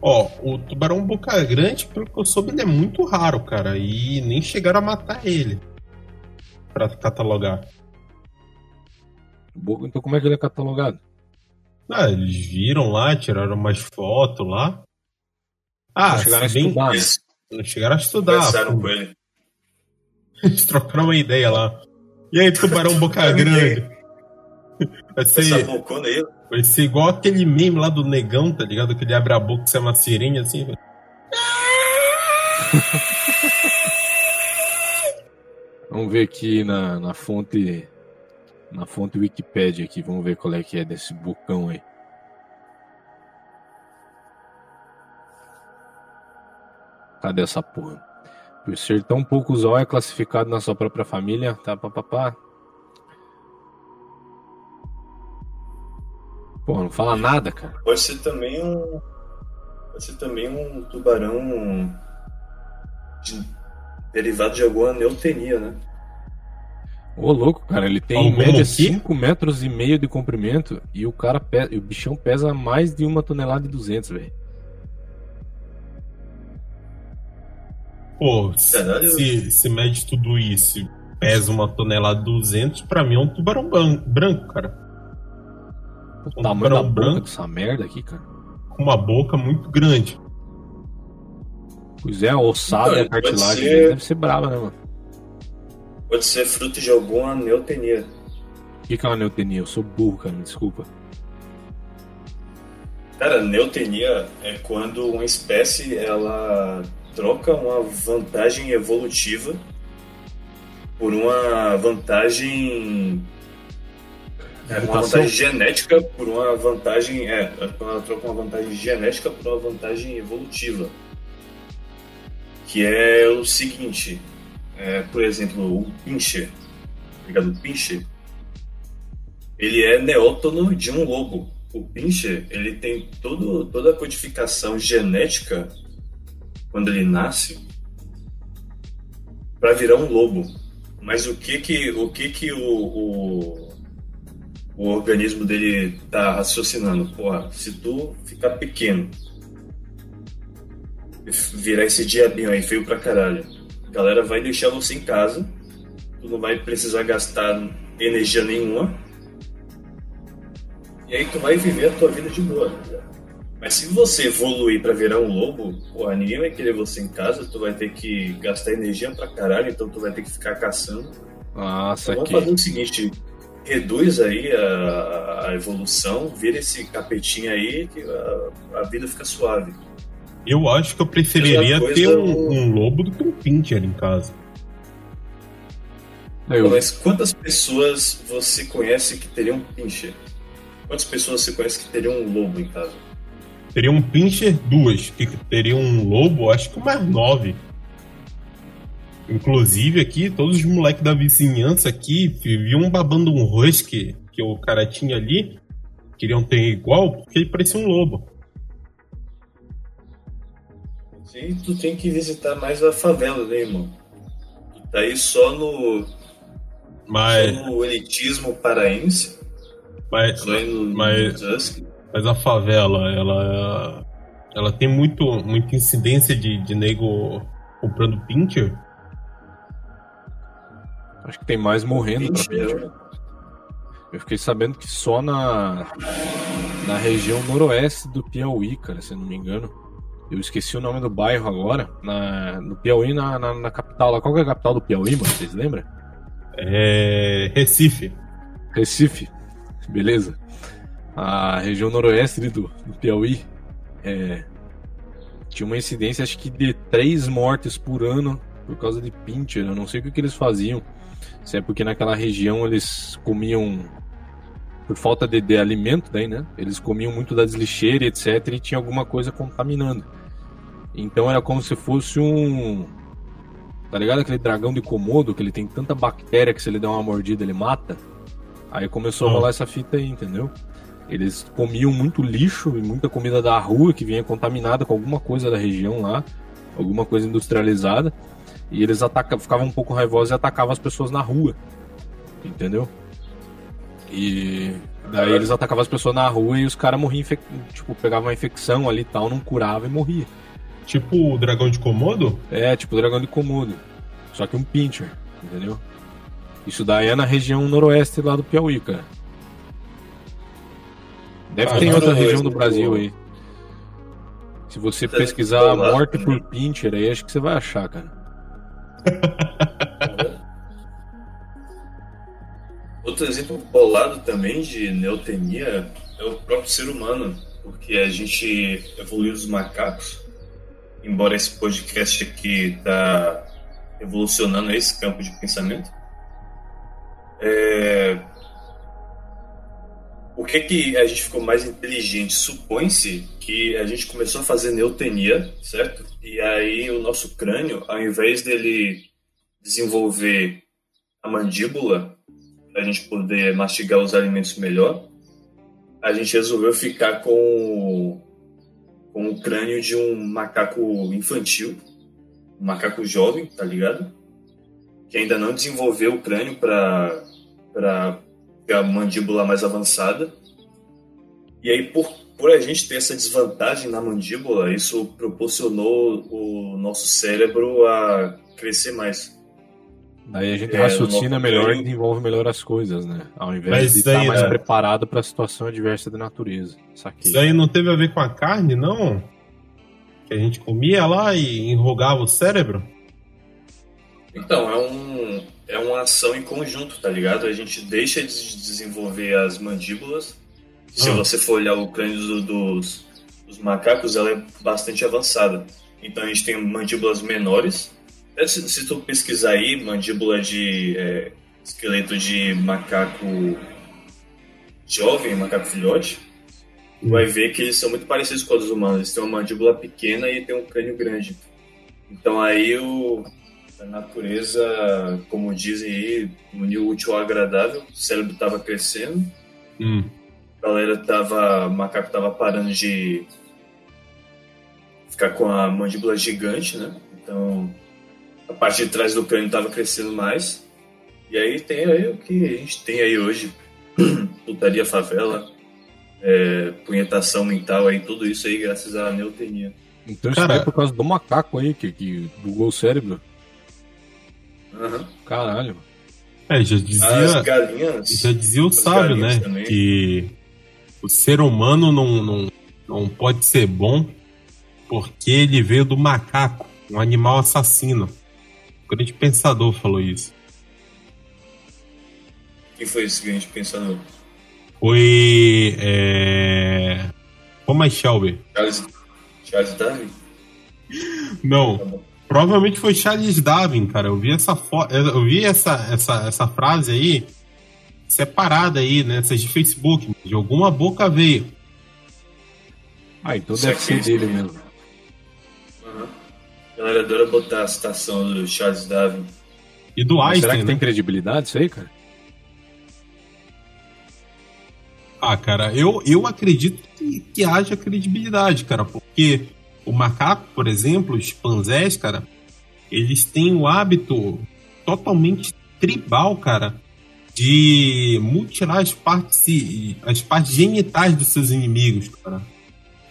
Speaker 5: Ó, o tubarão boca grande, pelo que eu soube, ele é muito raro, cara, e nem chegaram a matar ele pra catalogar.
Speaker 3: Então, como é que ele é catalogado?
Speaker 5: Ah, eles viram lá, tiraram umas fotos lá. Ah,
Speaker 3: Não chegaram a
Speaker 5: se bem-
Speaker 3: estudar, né?
Speaker 4: Eles
Speaker 5: não chegaram a estudar.
Speaker 4: conversaram com ele.
Speaker 5: Eles trocaram uma ideia lá. E aí, tubarão boca grande? Vai
Speaker 4: Essa
Speaker 5: ser,
Speaker 4: bocona aí,
Speaker 5: vai ser igual aquele meme lá do negão, tá ligado? Que ele abre a boca e sai uma sirene assim. [LAUGHS]
Speaker 3: Vamos ver aqui na, na fonte. Na fonte Wikipedia aqui, vamos ver qual é que é desse bocão aí. Cadê essa porra? Por ser tão pouco usual, é classificado na sua própria família. Tá, papapá. Pô, não fala nada, cara.
Speaker 4: Pode ser também um. Pode ser também um tubarão de- derivado de alguma neotenia, né?
Speaker 3: Ô, louco, cara, ele tem em média
Speaker 5: quê?
Speaker 3: 5 metros e meio de comprimento e o cara pe... e o bichão pesa mais de uma tonelada e 200, velho.
Speaker 5: Pô, se,
Speaker 4: Caralho.
Speaker 5: se, se mede tudo isso e pesa uma tonelada e 200, pra mim é um tubarão branco, cara.
Speaker 3: O
Speaker 5: Um
Speaker 3: tamanho da
Speaker 5: tubarão
Speaker 3: boca
Speaker 5: branco.
Speaker 3: dessa merda aqui, cara.
Speaker 5: Com uma boca muito grande.
Speaker 3: Pois é, a ossada e a
Speaker 4: Então,
Speaker 3: cartilagem
Speaker 4: ser-
Speaker 3: deve ser brava, né, mano?
Speaker 4: Pode ser fruto de alguma neotenia.
Speaker 3: O que que é uma neotenia? Eu sou burro, cara, me desculpa.
Speaker 4: Cara, neotenia é quando uma espécie ela troca uma vantagem evolutiva por uma vantagem é, uma
Speaker 3: Mutação?
Speaker 4: vantagem genética por uma vantagem é ela troca uma vantagem genética por uma vantagem evolutiva que é o seguinte é, por exemplo o pincher tá ligado? o pincher ele é neótono de um lobo o pincher ele tem todo, toda a codificação genética quando ele nasce para virar um lobo. Mas o que que o que que o, o, o organismo dele tá raciocinando? Porra, se tu ficar pequeno, virar esse diabinho aí feio pra caralho, a galera vai deixar você em casa, tu não vai precisar gastar energia nenhuma, e aí tu vai viver a tua vida de boa. Mas se você evoluir para virar um lobo, porra, ninguém vai querer você em casa, tu vai ter que gastar energia pra caralho, então tu vai ter que ficar caçando.
Speaker 3: Nossa,
Speaker 4: então, vamos fazer o seguinte, reduz aí a, a evolução, vira esse capetinho aí que a, a, vida fica suave.
Speaker 5: Eu acho que eu preferiria ter um, um, lobo do que um pincher em casa.
Speaker 4: Eu... Mas quantas pessoas você conhece que teriam um pincher? Quantas pessoas você conhece que teriam um lobo em casa?
Speaker 5: Teria um pincher, duas. Que teria um lobo, acho que mais nove. Inclusive aqui, todos os moleques da vizinhança aqui viviam babando um husky que o cara tinha ali. Queriam ter igual, porque ele parecia um lobo.
Speaker 4: Tu tem que visitar mais a favela, né, irmão? Tu tá aí só no. Mas... Só no elitismo paraense.
Speaker 5: Mas, só no, mas, no mas a favela, ela, ela tem muito, muita incidência de, de nego comprando pincher?
Speaker 3: Acho que tem mais morrendo pincher. Eu fiquei sabendo que só na, na região noroeste do Piauí, cara, se eu não me engano. Eu esqueci o nome do bairro agora. Na, no Piauí, na, na, na capital lá. Qual é a capital do Piauí, mano? Vocês lembram?
Speaker 5: É. Recife.
Speaker 3: Recife. Beleza a região noroeste do, do Piauí é, tinha uma incidência acho que de três mortes por ano por causa de pincher. Eu não sei o que, que eles faziam. Se é porque naquela região eles comiam por falta de, de alimento, daí, né? Eles comiam muito da deslixeira, etc. E tinha alguma coisa contaminando. Então era como se fosse um. Tá ligado aquele dragão de Komodo que ele tem tanta bactéria que se ele der uma mordida ele mata? Aí começou a rolar essa fita aí, entendeu? Eles comiam muito lixo e muita comida da rua que vinha contaminada com alguma coisa da região lá, alguma coisa industrializada. E eles atacavam, ficavam um pouco raivosos e atacavam as pessoas na rua. Entendeu? E daí eles atacavam as pessoas na rua e os caras morriam, infec... tipo, pegavam uma infecção ali e tal, não curava e morria.
Speaker 5: Tipo o dragão de Komodo?
Speaker 3: É, tipo o dragão de Komodo. Só que um pincher, entendeu? Isso daí é na região noroeste lá do Piauí, cara. Deve ah, ter em outra região do Brasil aí. Se você pesquisar morte por pincher aí, acho que você vai achar, cara.
Speaker 4: Outro exemplo bolado também de neotenia é o próprio ser humano, porque a gente evoluiu dos macacos, embora esse podcast aqui tá evolucionando esse campo de pensamento. É, o que que a gente ficou mais inteligente? Supõe-se que a gente começou a fazer neotenia, certo? E aí o nosso crânio, ao invés dele desenvolver a mandíbula para a gente poder mastigar os alimentos melhor, a gente resolveu ficar com, com o crânio de um macaco infantil, um macaco jovem, tá ligado? Que ainda não desenvolveu o crânio para a mandíbula mais avançada. E aí, por, por a gente ter essa desvantagem na mandíbula, isso proporcionou o nosso cérebro a crescer mais.
Speaker 3: Daí a gente é, raciocina melhor e desenvolve melhor as coisas, né? Ao invés Mas de estar mais é... preparado para a situação adversa da natureza.
Speaker 5: Saquei. Isso aí não teve a ver com a carne, não? Que a gente comia lá e enrugava o cérebro?
Speaker 4: Então, é um, é uma ação em conjunto, tá ligado? A gente deixa de desenvolver as mandíbulas. Se ah. você for olhar o crânio do, dos, dos macacos, ela é bastante avançada. Então a gente tem mandíbulas menores. É, se, se tu pesquisar aí, mandíbula de é, esqueleto de macaco jovem, macaco filhote, tu vai ver que eles são muito parecidos com os humanos. Eles têm uma mandíbula pequena e tem um crânio grande. Então aí o, a natureza, como dizem aí, uniu útil ao agradável, o cérebro estava crescendo,
Speaker 5: hum.
Speaker 4: A galera tava, o macaco tava parando de ficar com a mandíbula gigante, né? Então a parte de trás do crânio estava crescendo mais. E aí tem aí o que a gente tem aí hoje. [CLEARS THROAT] Putaria favela, é, punhetação mental aí, tudo isso aí graças à neotenia.
Speaker 3: Então isso
Speaker 5: Cara-
Speaker 3: aí é por causa do macaco aí, que, que bugou o cérebro.
Speaker 4: Aham.
Speaker 3: Caralho.
Speaker 5: É, já
Speaker 4: As
Speaker 5: dizia,
Speaker 4: galinhas.
Speaker 5: já dizia o sábio, né?
Speaker 4: também.
Speaker 5: Que o ser humano não, não, não pode ser bom porque ele veio do macaco, um animal assassino. O grande pensador falou isso.
Speaker 4: Quem foi esse grande pensador?
Speaker 5: Foi. É... Thomas Shelby.
Speaker 4: Charles, Charles Darwin?
Speaker 5: Não,
Speaker 4: Tá
Speaker 5: provavelmente foi Charles Darwin, cara. Eu vi essa fo... eu vi essa, essa, essa frase aí separada aí, né? Essas de Facebook. De alguma boca veio.
Speaker 3: Ah, então deve ser dele mesmo.
Speaker 4: A galera adora botar a citação do Charles Darwin.
Speaker 5: E do
Speaker 3: Mas será
Speaker 5: Einstein,
Speaker 3: que
Speaker 5: né?
Speaker 3: tem credibilidade isso aí, cara?
Speaker 5: Ah, cara, eu, eu acredito que, que haja credibilidade, cara, porque o macaco, por exemplo, os chimpanzés, cara, eles têm o hábito totalmente tribal, cara, de mutilar as partes, as partes genitais dos seus inimigos, cara.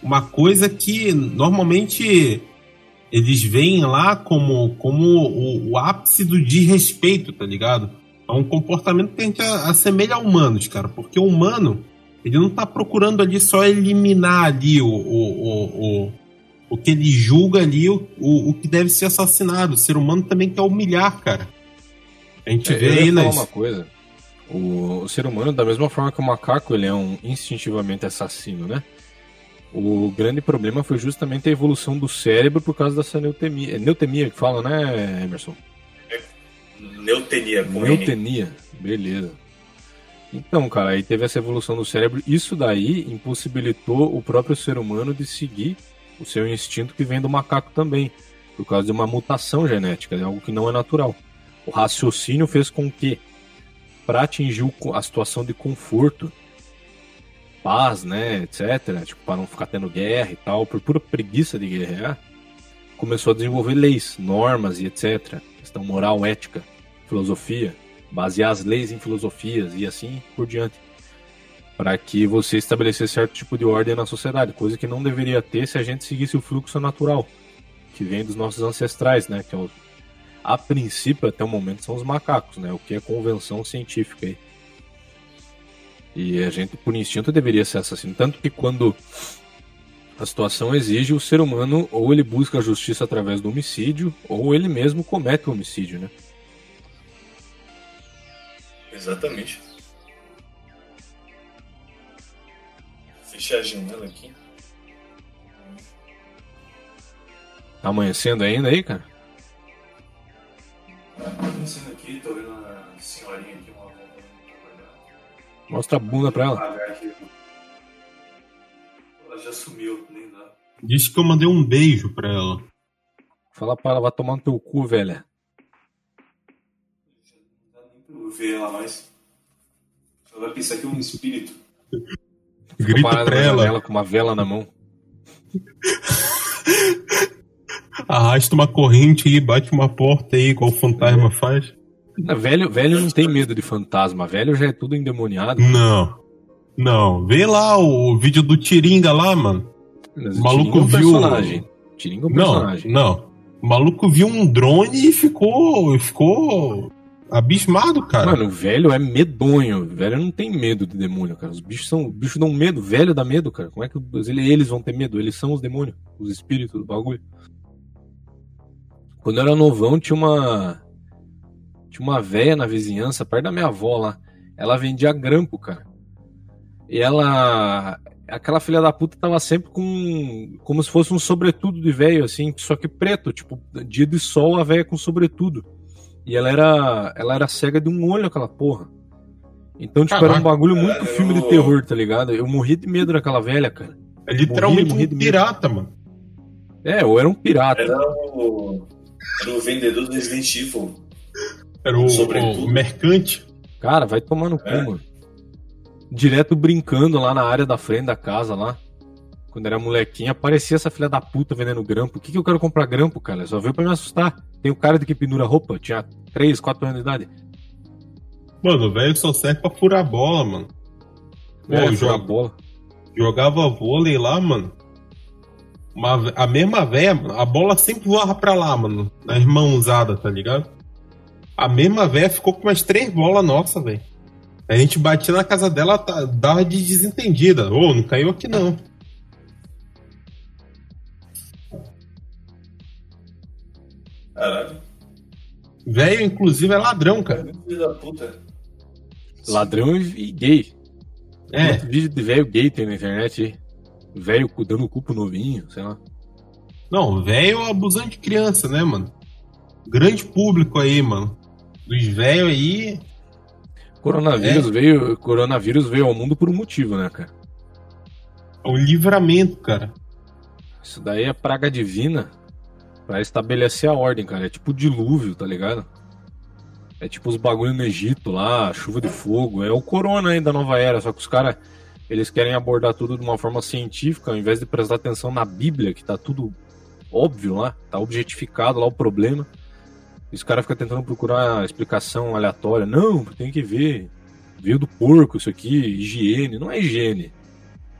Speaker 5: Uma coisa que normalmente eles veem lá como, como o, o ápice do desrespeito, tá ligado? É um comportamento que a gente assemelha a humanos, cara, porque o humano ele não tá procurando ali só eliminar ali o, o, o, o, que ele julga ali, o, o, o que deve ser assassinado. O ser humano também quer humilhar, cara. A gente
Speaker 3: É,
Speaker 5: vê aí nas.
Speaker 3: uma coisa. O, o ser humano, da mesma forma que o macaco, ele é um instintivamente assassino, né? O grande problema foi justamente a evolução do cérebro por causa dessa neutemia. É neutemia que fala, né, Emerson?
Speaker 4: Neutenia, com.
Speaker 3: Neutenia, beleza. Então, cara, aí teve essa evolução do cérebro. Isso daí impossibilitou o próprio ser humano de seguir o seu instinto que vem do macaco também, por causa de uma mutação genética, é algo que não é natural. O raciocínio fez com que, para atingir a situação de conforto, paz, né, etc., tipo, para não ficar tendo guerra e tal, por pura preguiça de guerrear, começou a desenvolver leis, normas e etc. Questão moral, ética, filosofia, basear as leis em filosofias e assim por diante. Para que você estabelecesse certo tipo de ordem na sociedade, coisa que não deveria ter se a gente seguisse o fluxo natural, que vem dos nossos ancestrais, né? Que é o, a princípio, até o momento, são os macacos, né? O que é convenção científica aí. E a gente, por instinto, deveria ser assassino. Tanto que quando a situação exige, o ser humano ou ele busca a justiça através do homicídio, ou ele mesmo comete o homicídio, né?
Speaker 4: Exatamente. Fechar a janela aqui.
Speaker 3: Tá amanhecendo ainda aí, cara?
Speaker 4: Pensando aqui, tô vendo a senhorinha aqui, uma trabalhar.
Speaker 3: Mostra a bunda pra ela.
Speaker 4: Ela já sumiu, nem dá.
Speaker 5: Disse que eu mandei um beijo pra ela.
Speaker 3: Fala pra ela, vai tomar no teu cu, velha.
Speaker 4: Não dá nem pra eu ver ela mais. Ela vai pensar que é um espírito.
Speaker 5: Grita pra ela.
Speaker 3: janela com uma vela na mão. [LAUGHS]
Speaker 5: Arrasta uma corrente aí, bate uma porta aí, igual o fantasma faz.
Speaker 3: Não, velho, velho não tem medo de fantasma. Velho já é tudo endemoniado.
Speaker 5: Não. Não. Vê lá o vídeo do Tiringa lá, mano.
Speaker 3: Mas
Speaker 5: O maluco
Speaker 3: Tiringa é um
Speaker 5: viu-
Speaker 3: personagem. Tiringa é um
Speaker 5: Não,
Speaker 3: personagem.
Speaker 5: não. O maluco viu um drone e ficou. ficou abismado, cara.
Speaker 3: Mano, o velho é medonho. O velho não tem medo de demônio, cara. Os bichos são. Os bichos dão medo. O velho dá medo, cara. Como é que eles vão ter medo? Eles são os demônios, os espíritos do bagulho. Quando eu era novão, tinha uma. Tinha uma véia na vizinhança, perto da minha avó lá. Ela vendia grampo, cara. E ela. Aquela filha da puta tava sempre com. Como se fosse um sobretudo de velho, assim, só que preto. Tipo, dia de sol, a véia com sobretudo. E ela era. Ela era cega de um olho, aquela porra. Então, tipo, era um
Speaker 5: Caraca,
Speaker 3: bagulho muito filme de terror, tá ligado? Eu morri de medo daquela velha, cara.
Speaker 5: é literalmente
Speaker 3: morri
Speaker 5: um pirata, mano.
Speaker 3: É, ou era um pirata.
Speaker 4: Era o, era o vendedor do Resident Evil.
Speaker 5: Era o, o mercante.
Speaker 3: Cara, vai tomar no cu,
Speaker 4: É.
Speaker 3: mano. Direto brincando lá na área da frente da casa lá. quando era molequinho, aparecia essa filha da puta vendendo grampo. O que, que eu quero comprar grampo, cara? Só veio pra me assustar. Tem o cara de que pendura roupa, tinha 3, 4 anos de idade.
Speaker 5: Mano, o velho só serve pra furar bola, mano. Pô,
Speaker 3: É,
Speaker 5: jogo-
Speaker 3: bola.
Speaker 5: jogava vôlei lá, mano. Uma- a mesma véia, mano, a bola sempre voava pra lá, mano. Na mãozada, tá ligado? A mesma véia ficou com umas três bolas nossa, velho. A gente batia na casa dela, tá- dava de desentendida. Ô, não caiu aqui não.
Speaker 4: Caralho.
Speaker 5: Velho, inclusive, é ladrão, cara.
Speaker 4: Filho da puta.
Speaker 3: Ladrão e gay.
Speaker 5: É,
Speaker 3: vídeo de velho gay tem na internet aí? Velho dando cu pro novinho, sei lá.
Speaker 5: não, velho abusando de criança, né, mano? Grande público aí, mano. Dos velhos aí.
Speaker 3: Coronavírus
Speaker 5: É.
Speaker 3: veio. Coronavírus veio ao mundo por um motivo, né, cara?
Speaker 5: É um livramento, cara.
Speaker 3: Isso daí é praga divina pra estabelecer a ordem, cara. É tipo dilúvio, tá ligado? É tipo os bagulho no Egito lá, chuva de fogo. É o corona aí da nova era, só que os caras eles querem abordar tudo de uma forma científica, ao invés de prestar atenção na Bíblia, que tá tudo óbvio lá, tá objetificado lá o problema. E os caras ficam tentando procurar explicação aleatória. Não, tem que ver. Veio do porco isso aqui, higiene. Não é higiene.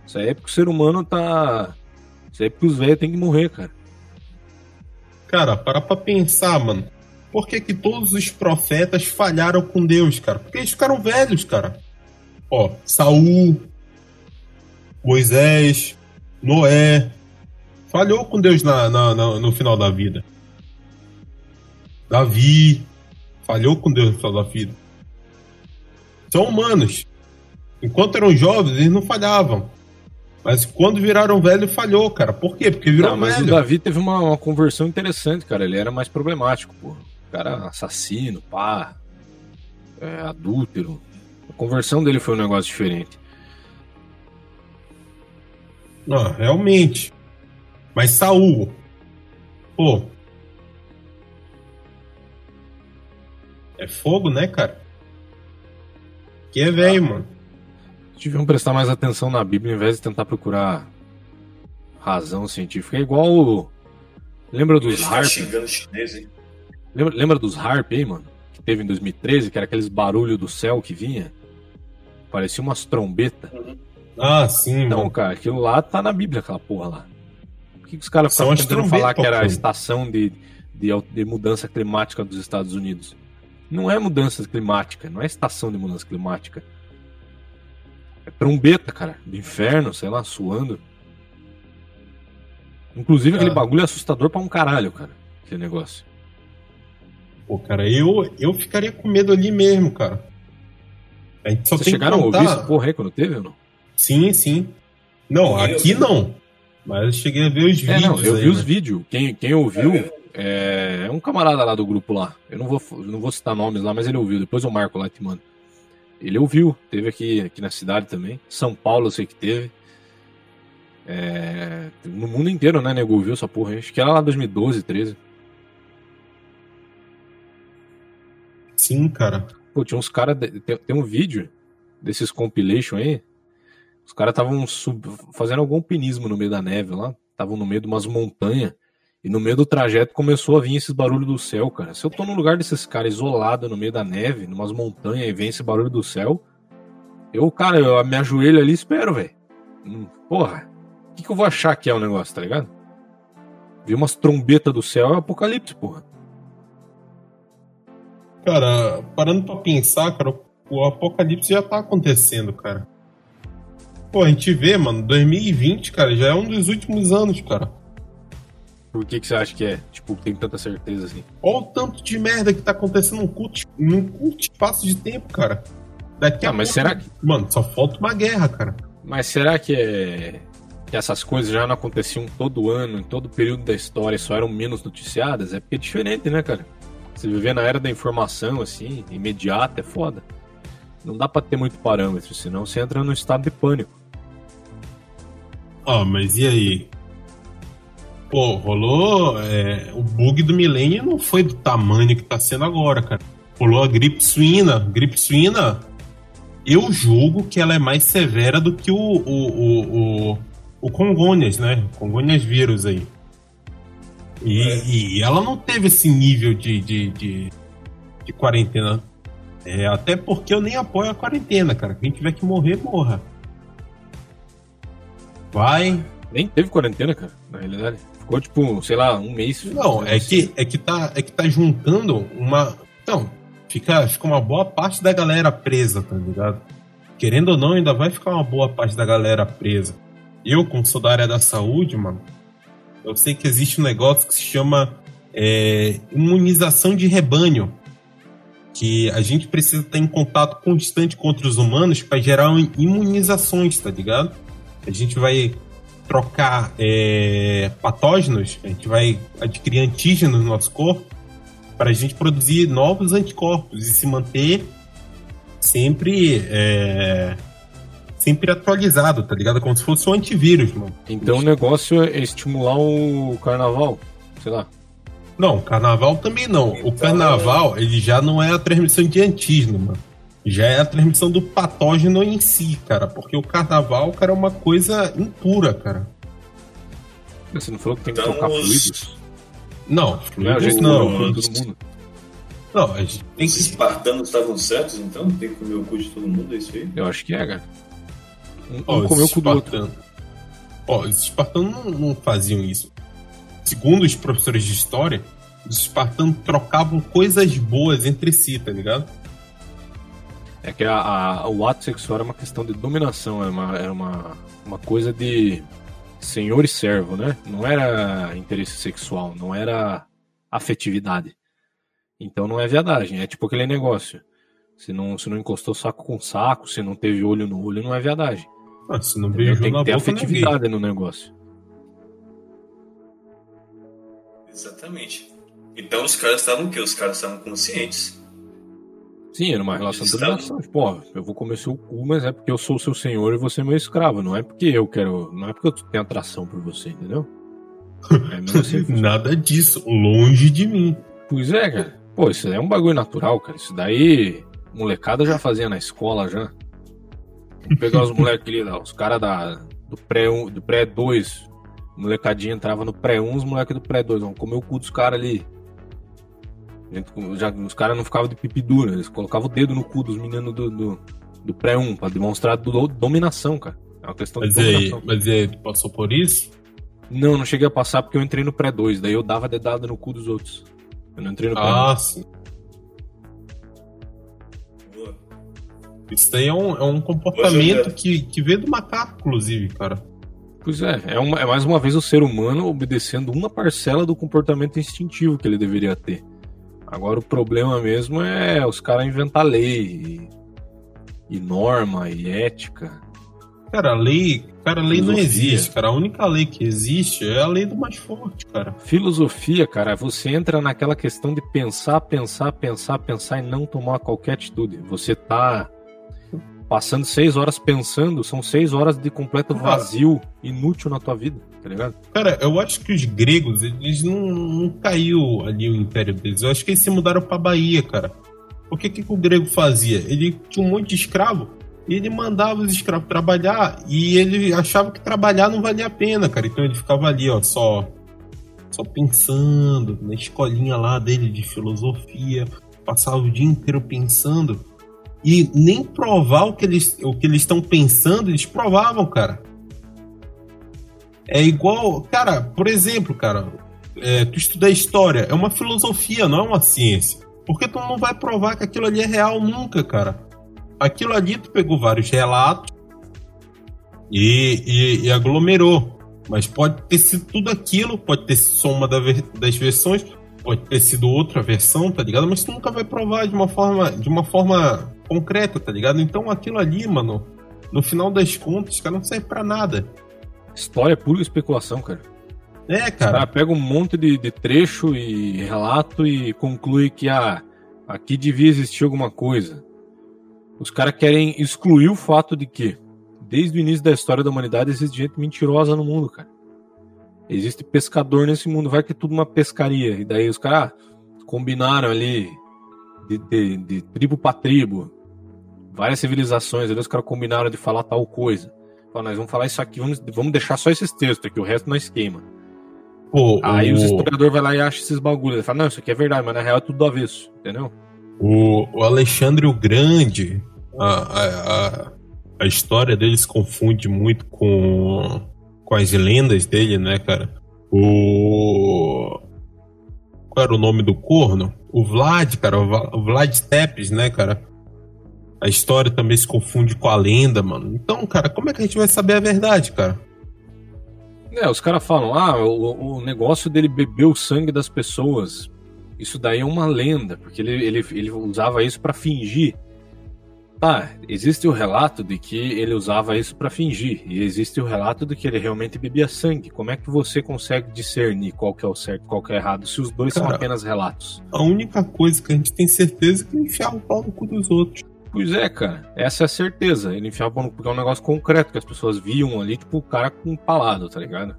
Speaker 3: Isso aí é porque o ser humano tá. Isso aí é porque os velhos têm que morrer, cara.
Speaker 5: Cara, para pra pensar, mano. Por que, que todos os profetas falharam com Deus, cara? Porque eles ficaram velhos, cara. Ó, Saul, Moisés, Noé. Falhou com Deus na, na- na- no final da vida. Davi. Falhou com Deus no final da vida. São humanos. Enquanto eram jovens, eles não falhavam. Mas quando viraram velho, falhou, cara. Por quê? Porque virou
Speaker 3: Não, mas
Speaker 5: velho.
Speaker 3: o Davi teve uma, uma conversão interessante, cara. Ele era mais problemático, pô. O cara assassino, pá. É, adúltero. A conversão dele foi um negócio diferente.
Speaker 5: Não, realmente. Mas Saul. Pô. É fogo, né, cara? Que é velho, mano.
Speaker 3: Deviam prestar mais atenção na Bíblia ao invés de tentar procurar razão científica. É igual. o- Lembra dos
Speaker 4: Ele tá
Speaker 3: Harp?
Speaker 4: chinês, hein?
Speaker 3: Lembra, lembra dos Harp aí, mano? Que teve em 2013, que era aqueles barulhos do céu que vinha? Parecia umas trombetas.
Speaker 5: Ah, sim,
Speaker 3: Então,
Speaker 5: mano.
Speaker 3: cara, aquilo lá tá na Bíblia, aquela porra lá. Por que, que os caras
Speaker 5: as
Speaker 3: tentando falar que era a estação de, de, de mudança climática dos Estados Unidos? Não é mudança climática, não é estação de mudança climática. É trombeta, cara, do inferno, sei lá, suando. Inclusive, aquele
Speaker 5: Ah.
Speaker 3: bagulho é assustador pra um caralho, cara. Aquele negócio.
Speaker 5: Pô, cara, eu, eu ficaria com medo ali mesmo, cara. A gente só
Speaker 3: Vocês chegaram
Speaker 5: que
Speaker 3: a
Speaker 5: contar...
Speaker 3: ouvir essa porra aí quando teve ou não?
Speaker 5: Sim, sim. Não,
Speaker 4: Eu-
Speaker 5: aqui não. Mas eu cheguei a ver os
Speaker 3: É,
Speaker 5: vídeos
Speaker 3: não, eu
Speaker 5: aí,
Speaker 3: vi os
Speaker 5: né?
Speaker 3: vídeos. Quem, quem ouviu é, é um camarada lá do grupo lá. Eu não vou, não vou citar nomes lá, mas ele ouviu. Depois eu marco lá e te mando. Ele ouviu, teve aqui, aqui na cidade também. São Paulo eu sei que teve. É, no mundo inteiro, né, nego ouviu essa porra. Acho que era lá 2012, 13.
Speaker 5: Sim, cara.
Speaker 3: Pô, tinha uns caras. Tem, tem um vídeo desses compilation aí. Os caras estavam fazendo algum alpinismo no meio da neve lá. Estavam no meio de umas montanhas. E no meio do trajeto começou a vir esses barulhos do céu, cara. Se eu tô no lugar desses caras isolado no meio da neve, numas montanhas, e vem esse barulho do céu, eu, cara, eu me ajoelho ali e espero, velho. Hum, Porra, o que, que eu vou achar que é o negócio, tá ligado? Vi umas trombetas do céu, é apocalipse, porra.
Speaker 5: Cara, parando pra pensar, cara, o apocalipse já tá acontecendo, cara. Pô, a gente vê, mano, 2020, cara, já é um dos últimos anos, cara.
Speaker 3: Por que, que você acha que é? Tipo, tem tanta certeza assim?
Speaker 5: Olha o tanto de merda que tá acontecendo num curto, num curto espaço de tempo, cara. Daqui a
Speaker 3: Ah, mas
Speaker 5: pouco-
Speaker 3: será que-
Speaker 5: Mano, só falta uma guerra, cara.
Speaker 3: Mas será que, é... que essas coisas já não aconteciam todo ano, em todo período da história, só eram menos noticiadas? É porque é diferente, né, cara? Você viver na era da informação, assim, imediata, é foda. Não dá pra ter muito parâmetro, senão você entra num estado de pânico.
Speaker 5: Ah, mas e aí? Pô, rolou. é, o bug do milênio não foi do tamanho que tá sendo agora, cara. Rolou a gripe suína. Gripe suína, eu julgo que ela é mais severa do que o, o, o, o, o Congônias, né? Congônias vírus aí. E, é. e, ela não teve esse nível de, de, de, de quarentena. É, até porque eu nem apoio a quarentena, cara. Quem tiver que morrer, morra. Vai.
Speaker 3: Nem teve quarentena, cara, na realidade. Ficou tipo, sei lá, um mês.
Speaker 5: Não, é que, é que tá, é que tá juntando uma. Não, fica, fica uma boa parte da galera presa, tá ligado? Querendo ou não, ainda vai ficar uma boa parte da galera presa. Eu, como sou da área da saúde, mano, eu sei que existe um negócio que se chama é, imunização de rebanho. Que a gente precisa estar em contato constante com outros humanos para gerar imunizações, tá ligado? A gente vai trocar é, patógenos, a gente vai adquirir antígenos no nosso corpo para a gente produzir novos anticorpos e se manter sempre é, sempre atualizado, tá ligado? Como se fosse um antivírus, mano.
Speaker 3: Então o negócio é estimular o carnaval, sei lá.
Speaker 5: Não, carnaval também não. Então, o carnaval, ele já não é a transmissão de antígeno, mano já é a transmissão do patógeno em si, cara. Porque o carnaval, cara, é uma coisa impura, cara.
Speaker 3: Você não falou que tem que então, trocar os... fluidos?
Speaker 5: Não, fluidos não. não. Todo mundo.
Speaker 4: Não, a gente tem Os espartanos estavam certos, então? Tem que comer o cu de todo mundo, é isso aí?
Speaker 3: Eu acho que é, cara. Um, um comeu o cu do outro.
Speaker 5: Ó, os espartanos não, não faziam isso. Segundo os professores de história, os espartanos trocavam coisas boas entre si, tá ligado?
Speaker 3: É que a, a, o ato sexual é uma questão de dominação, é uma, é uma, uma coisa de senhor e servo, né? Não era interesse sexual, não era afetividade. Então não é viadagem, é tipo aquele negócio. Se não, se não encostou saco com saco, se não teve olho no olho, não é viadagem.
Speaker 5: Ah, se não beijou
Speaker 3: Tem
Speaker 5: que
Speaker 3: ter afetividade no negócio.
Speaker 4: Exatamente. Então os caras estavam o quê? Os caras estavam conscientes.
Speaker 3: Sim, era uma relação de dominação. Ó, eu vou comer seu cu, mas é porque eu sou seu senhor e você é meu escravo. Não é porque eu quero. Não é porque eu tenho atração por você, entendeu? [LAUGHS]
Speaker 5: É assim Nada disso, longe de mim.
Speaker 3: Pois é, cara. Pô, isso é um bagulho natural, cara. Isso daí, molecada já fazia na escola já. Vou pegar os moleques ali, os caras do pré-1, do pré-2. Molecadinha entrava no pré-1, os moleques do pré-2. Vamos comer o cu dos caras ali. Gente, já, os caras não ficavam de pipi dura, eles colocavam o dedo no cu dos meninos do, do, do pré-1 pra demonstrar do, dominação, cara. É uma questão
Speaker 5: mas
Speaker 3: de dominação.
Speaker 5: Aí, mas aí, tu passou por isso?
Speaker 3: Não, não cheguei a passar porque eu entrei no pré-2, daí eu dava dedada no cu dos outros. Eu não entrei no
Speaker 5: pré Ah, sim. Isso daí é um, é um comportamento que, que veio do macaco, inclusive, cara.
Speaker 3: Pois é, é, uma, é mais uma vez o ser humano obedecendo uma parcela do comportamento instintivo que ele deveria ter. Agora o problema mesmo é os caras inventar lei e, e, norma e ética.
Speaker 5: Cara, lei, cara, lei Filosofia. não existe, cara. A única lei que existe é a lei do mais forte, cara.
Speaker 3: Filosofia, cara, você entra naquela questão de pensar, pensar, pensar, pensar e não tomar qualquer atitude. Você tá passando seis horas pensando, são seis horas de completo vazio, inútil na tua vida, tá ligado?
Speaker 5: Cara, eu acho que os gregos, eles não, não caiu ali o império deles. Eu acho que eles se mudaram pra Bahia, cara. O que, que o grego fazia? Ele tinha um monte de escravo e ele mandava os escravos trabalhar e ele achava que trabalhar não valia a pena, cara. Então ele ficava ali, ó, só só pensando na escolinha lá dele de filosofia, passava o dia inteiro pensando e nem provar o que eles o que eles estão pensando, eles provavam, cara. É igual, cara, por exemplo, cara, é, tu estuda história, é uma filosofia, não é uma ciência. Porque tu não vai provar que aquilo ali é real nunca, cara. Aquilo ali tu pegou vários relatos e, e, e aglomerou. Mas pode ter sido tudo aquilo, pode ter sido só uma das versões, pode ter sido outra versão, tá ligado? Mas tu nunca vai provar de uma forma, de uma forma concreta, tá ligado? Então aquilo ali, mano, no final das contas, cara, não serve pra nada.
Speaker 3: História é pura especulação, cara.
Speaker 5: É, cara. cara
Speaker 3: pega um monte de, de, trecho e relato e conclui que ah, aqui devia existir alguma coisa. Os caras querem excluir o fato de que, desde o início da história da humanidade, existe gente mentirosa no mundo, cara. Existe pescador nesse mundo, vai que é tudo uma pescaria. E daí os caras combinaram ali de, de, de tribo para tribo várias civilizações, ali os caras combinaram de falar tal coisa. Nós vamos falar isso aqui, vamos, vamos deixar só esses textos aqui, o resto nós queima.
Speaker 5: Pô,
Speaker 3: Aí
Speaker 5: o,
Speaker 3: os historiadores vai lá e acham esses bagulhos. Ele fala, não, isso aqui é verdade, mas na real é tudo do avesso, entendeu?
Speaker 5: o, o Alexandre o Grande, a, a, a, a história dele se confunde muito com, com as lendas dele, né, cara? O. Qual era o nome do corno? O Vlad, cara, o o Vlad Tepes, né, cara? A história também se confunde com a lenda, mano. Então, cara, como é que a gente vai saber a verdade, cara?
Speaker 3: É, os caras falam, ah, o, o negócio dele beber o sangue das pessoas, isso daí é uma lenda, porque ele, ele, ele usava isso pra fingir. Tá, existe o relato de que ele usava isso pra fingir, e existe o relato de que ele realmente bebia sangue. Como é que você consegue discernir qual que é o certo e qual que é o errado, se os dois são
Speaker 5: Cara.
Speaker 3: apenas relatos?
Speaker 5: A única coisa que a gente tem certeza é que ele enfiava o pau no cu dos outros.
Speaker 3: Pois é, cara, essa é a certeza. Ele enfiava no porque é um negócio concreto, que as pessoas viam ali, tipo, o cara com um palado, tá ligado?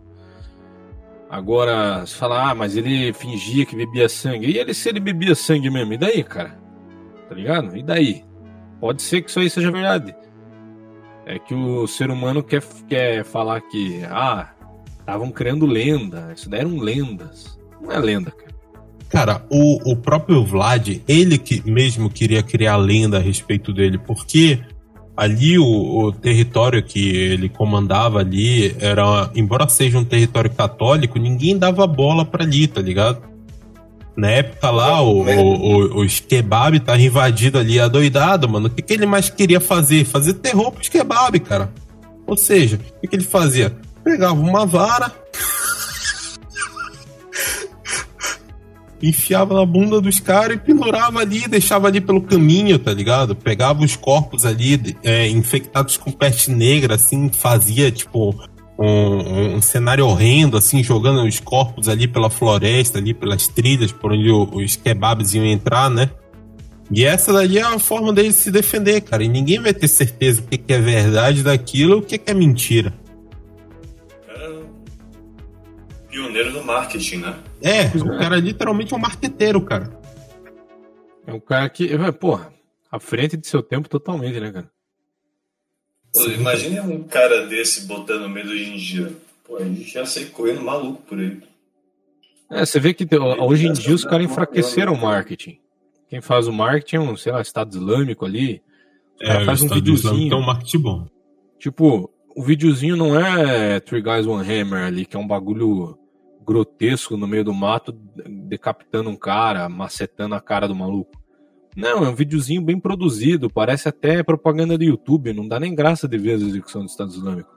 Speaker 3: Agora, se falar, ah, mas ele fingia que bebia sangue. E ele, se ele bebia sangue mesmo, e daí, cara? Tá ligado? E daí? Pode ser que isso aí seja verdade. É que o ser humano quer, quer falar que, ah, estavam criando lenda, isso daí eram lendas. Não é lenda, cara.
Speaker 5: Cara, o, o próprio Vlad, ele que mesmo queria criar lenda a respeito dele, porque ali o, o território que ele comandava ali era, embora seja um território católico, ninguém dava bola pra ali, tá ligado? Na época lá, o, o, os kebab tava invadido ali, adoidado, mano. O que, que ele mais queria fazer? Fazer terror pros kebab, cara. Ou seja, o que, que ele fazia? Pegava uma vara, [LAUGHS] enfiava na bunda dos caras e pendurava ali, deixava ali pelo caminho, tá ligado? Pegava os corpos ali é, infectados com peste negra, assim, fazia tipo um, um cenário horrendo, assim, jogando os corpos ali pela floresta, ali pelas trilhas por onde os kebabs iam entrar, né? E essa daí é a forma dele se defender, cara. E ninguém vai ter certeza o que, é verdade daquilo e o que é mentira.
Speaker 4: Pioneiro do marketing, né?
Speaker 5: É, o
Speaker 3: é.
Speaker 5: cara é literalmente um marqueteiro, cara.
Speaker 3: É um cara que, é, porra, à frente de seu tempo totalmente, né, cara?
Speaker 4: Pô, imagine um cara desse botando medo hoje em dia. Pô, a gente ia sair correndo maluco por aí.
Speaker 3: É, você vê que hoje em dia os caras enfraqueceram o marketing. Quem faz o marketing é um, sei lá, Estado Islâmico ali.
Speaker 5: É, o
Speaker 3: fazem um
Speaker 5: Estado Islâmico
Speaker 3: videozinho.
Speaker 5: tem um marketing bom.
Speaker 3: Tipo, o videozinho não é Three Guys One Hammer ali, que é um bagulho grotesco no meio do mato, decapitando um cara, macetando a cara do maluco. Não, é um videozinho bem produzido, parece até propaganda do YouTube, não dá nem graça de ver as execuções do Estado Islâmico.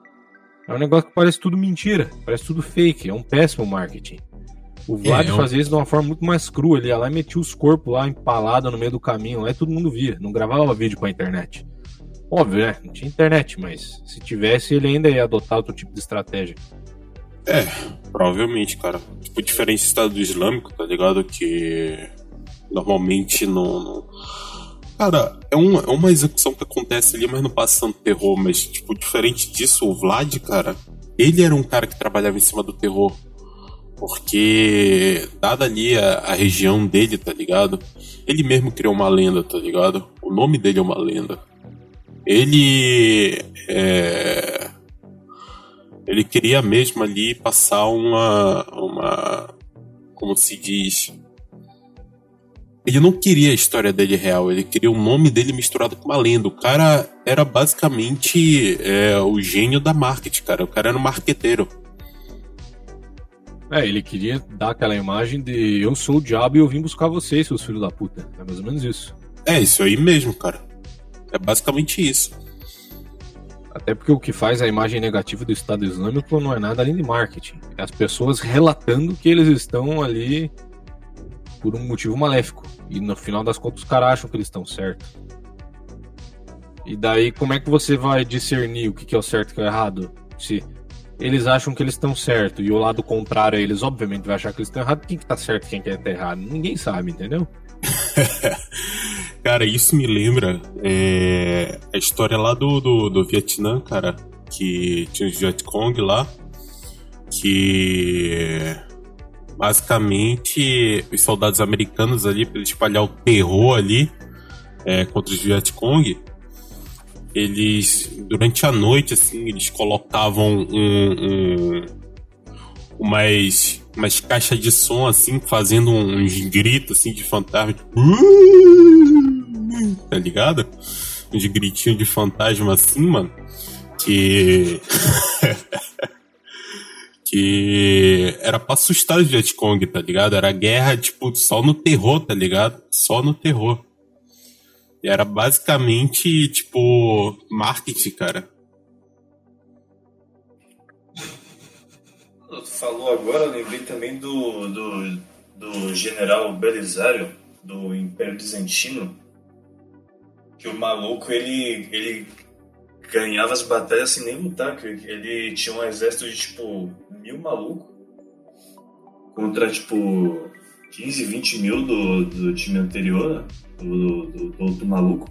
Speaker 3: É um negócio que parece tudo mentira, parece tudo fake, é um péssimo marketing. O Vlad
Speaker 5: é um-
Speaker 3: fazia isso de uma forma muito mais crua, ele ia lá e metia os corpos lá empalados no meio do caminho, lá e todo mundo via, não gravava vídeo pra internet. Óbvio, né? Não tinha internet, mas se tivesse, ele ainda ia adotar outro tipo de estratégia.
Speaker 5: Provavelmente, cara. Tipo, diferente do Estado Islâmico, tá ligado? Que normalmente não. não- Cara, é uma, é uma execução que acontece ali, mas não passa tanto terror. Mas, tipo, diferente disso, o Vlad, cara, ele era um cara que trabalhava em cima do terror. Porque, dada ali a, a região dele, tá ligado? Ele mesmo criou uma lenda, tá ligado? O nome dele é uma lenda. Ele. É, ele queria mesmo ali passar uma. uma como se diz? Ele não queria a história dele real, ele queria o nome dele misturado com uma lenda. O cara era basicamente é, o gênio da marketing, cara. O cara era um marqueteiro.
Speaker 3: É, ele queria dar aquela imagem de eu sou o diabo e eu vim buscar vocês, seus filhos da puta. É mais ou menos isso.
Speaker 5: É isso aí mesmo, cara. É basicamente isso.
Speaker 3: Até porque o que faz a imagem negativa do Estado Islâmico não é nada além de marketing. É as pessoas relatando que eles estão ali por um motivo maléfico. E no final das contas os caras acham que eles estão certos. E daí como é que você vai discernir o que é o certo e o que é o errado? Se eles acham que eles estão certo e o lado contrário a eles obviamente vai achar que eles estão errados, quem que tá certo e quem que tá errado? Ninguém sabe, entendeu? [LAUGHS]
Speaker 5: Cara, isso me lembra é, a história lá do, do, do Vietnã, cara, que tinha os Vietcong lá, que basicamente os soldados americanos ali, para espalhar o terror ali é, contra os Vietcong, eles, durante a noite, assim, eles colocavam um, um umas, umas caixas de som, assim, fazendo uns gritos, assim, de fantasma. Tipo, tá ligado? Uns gritinhos de fantasma, assim, mano. Que... [LAUGHS] que era pra assustar os Vietcong, tá ligado? Era guerra, tipo, só no terror, tá ligado? Só no terror. E era basicamente, tipo, marketing, cara.
Speaker 4: Tu falou agora, lembrei também do, do, do general Belisário, do Império Bizantino, que o maluco, ele, ele ganhava as batalhas sem nem lutar, ele tinha um exército de, tipo, mil malucos contra, tipo, 15, 20 mil do, do time anterior, né? do, do, do, do maluco.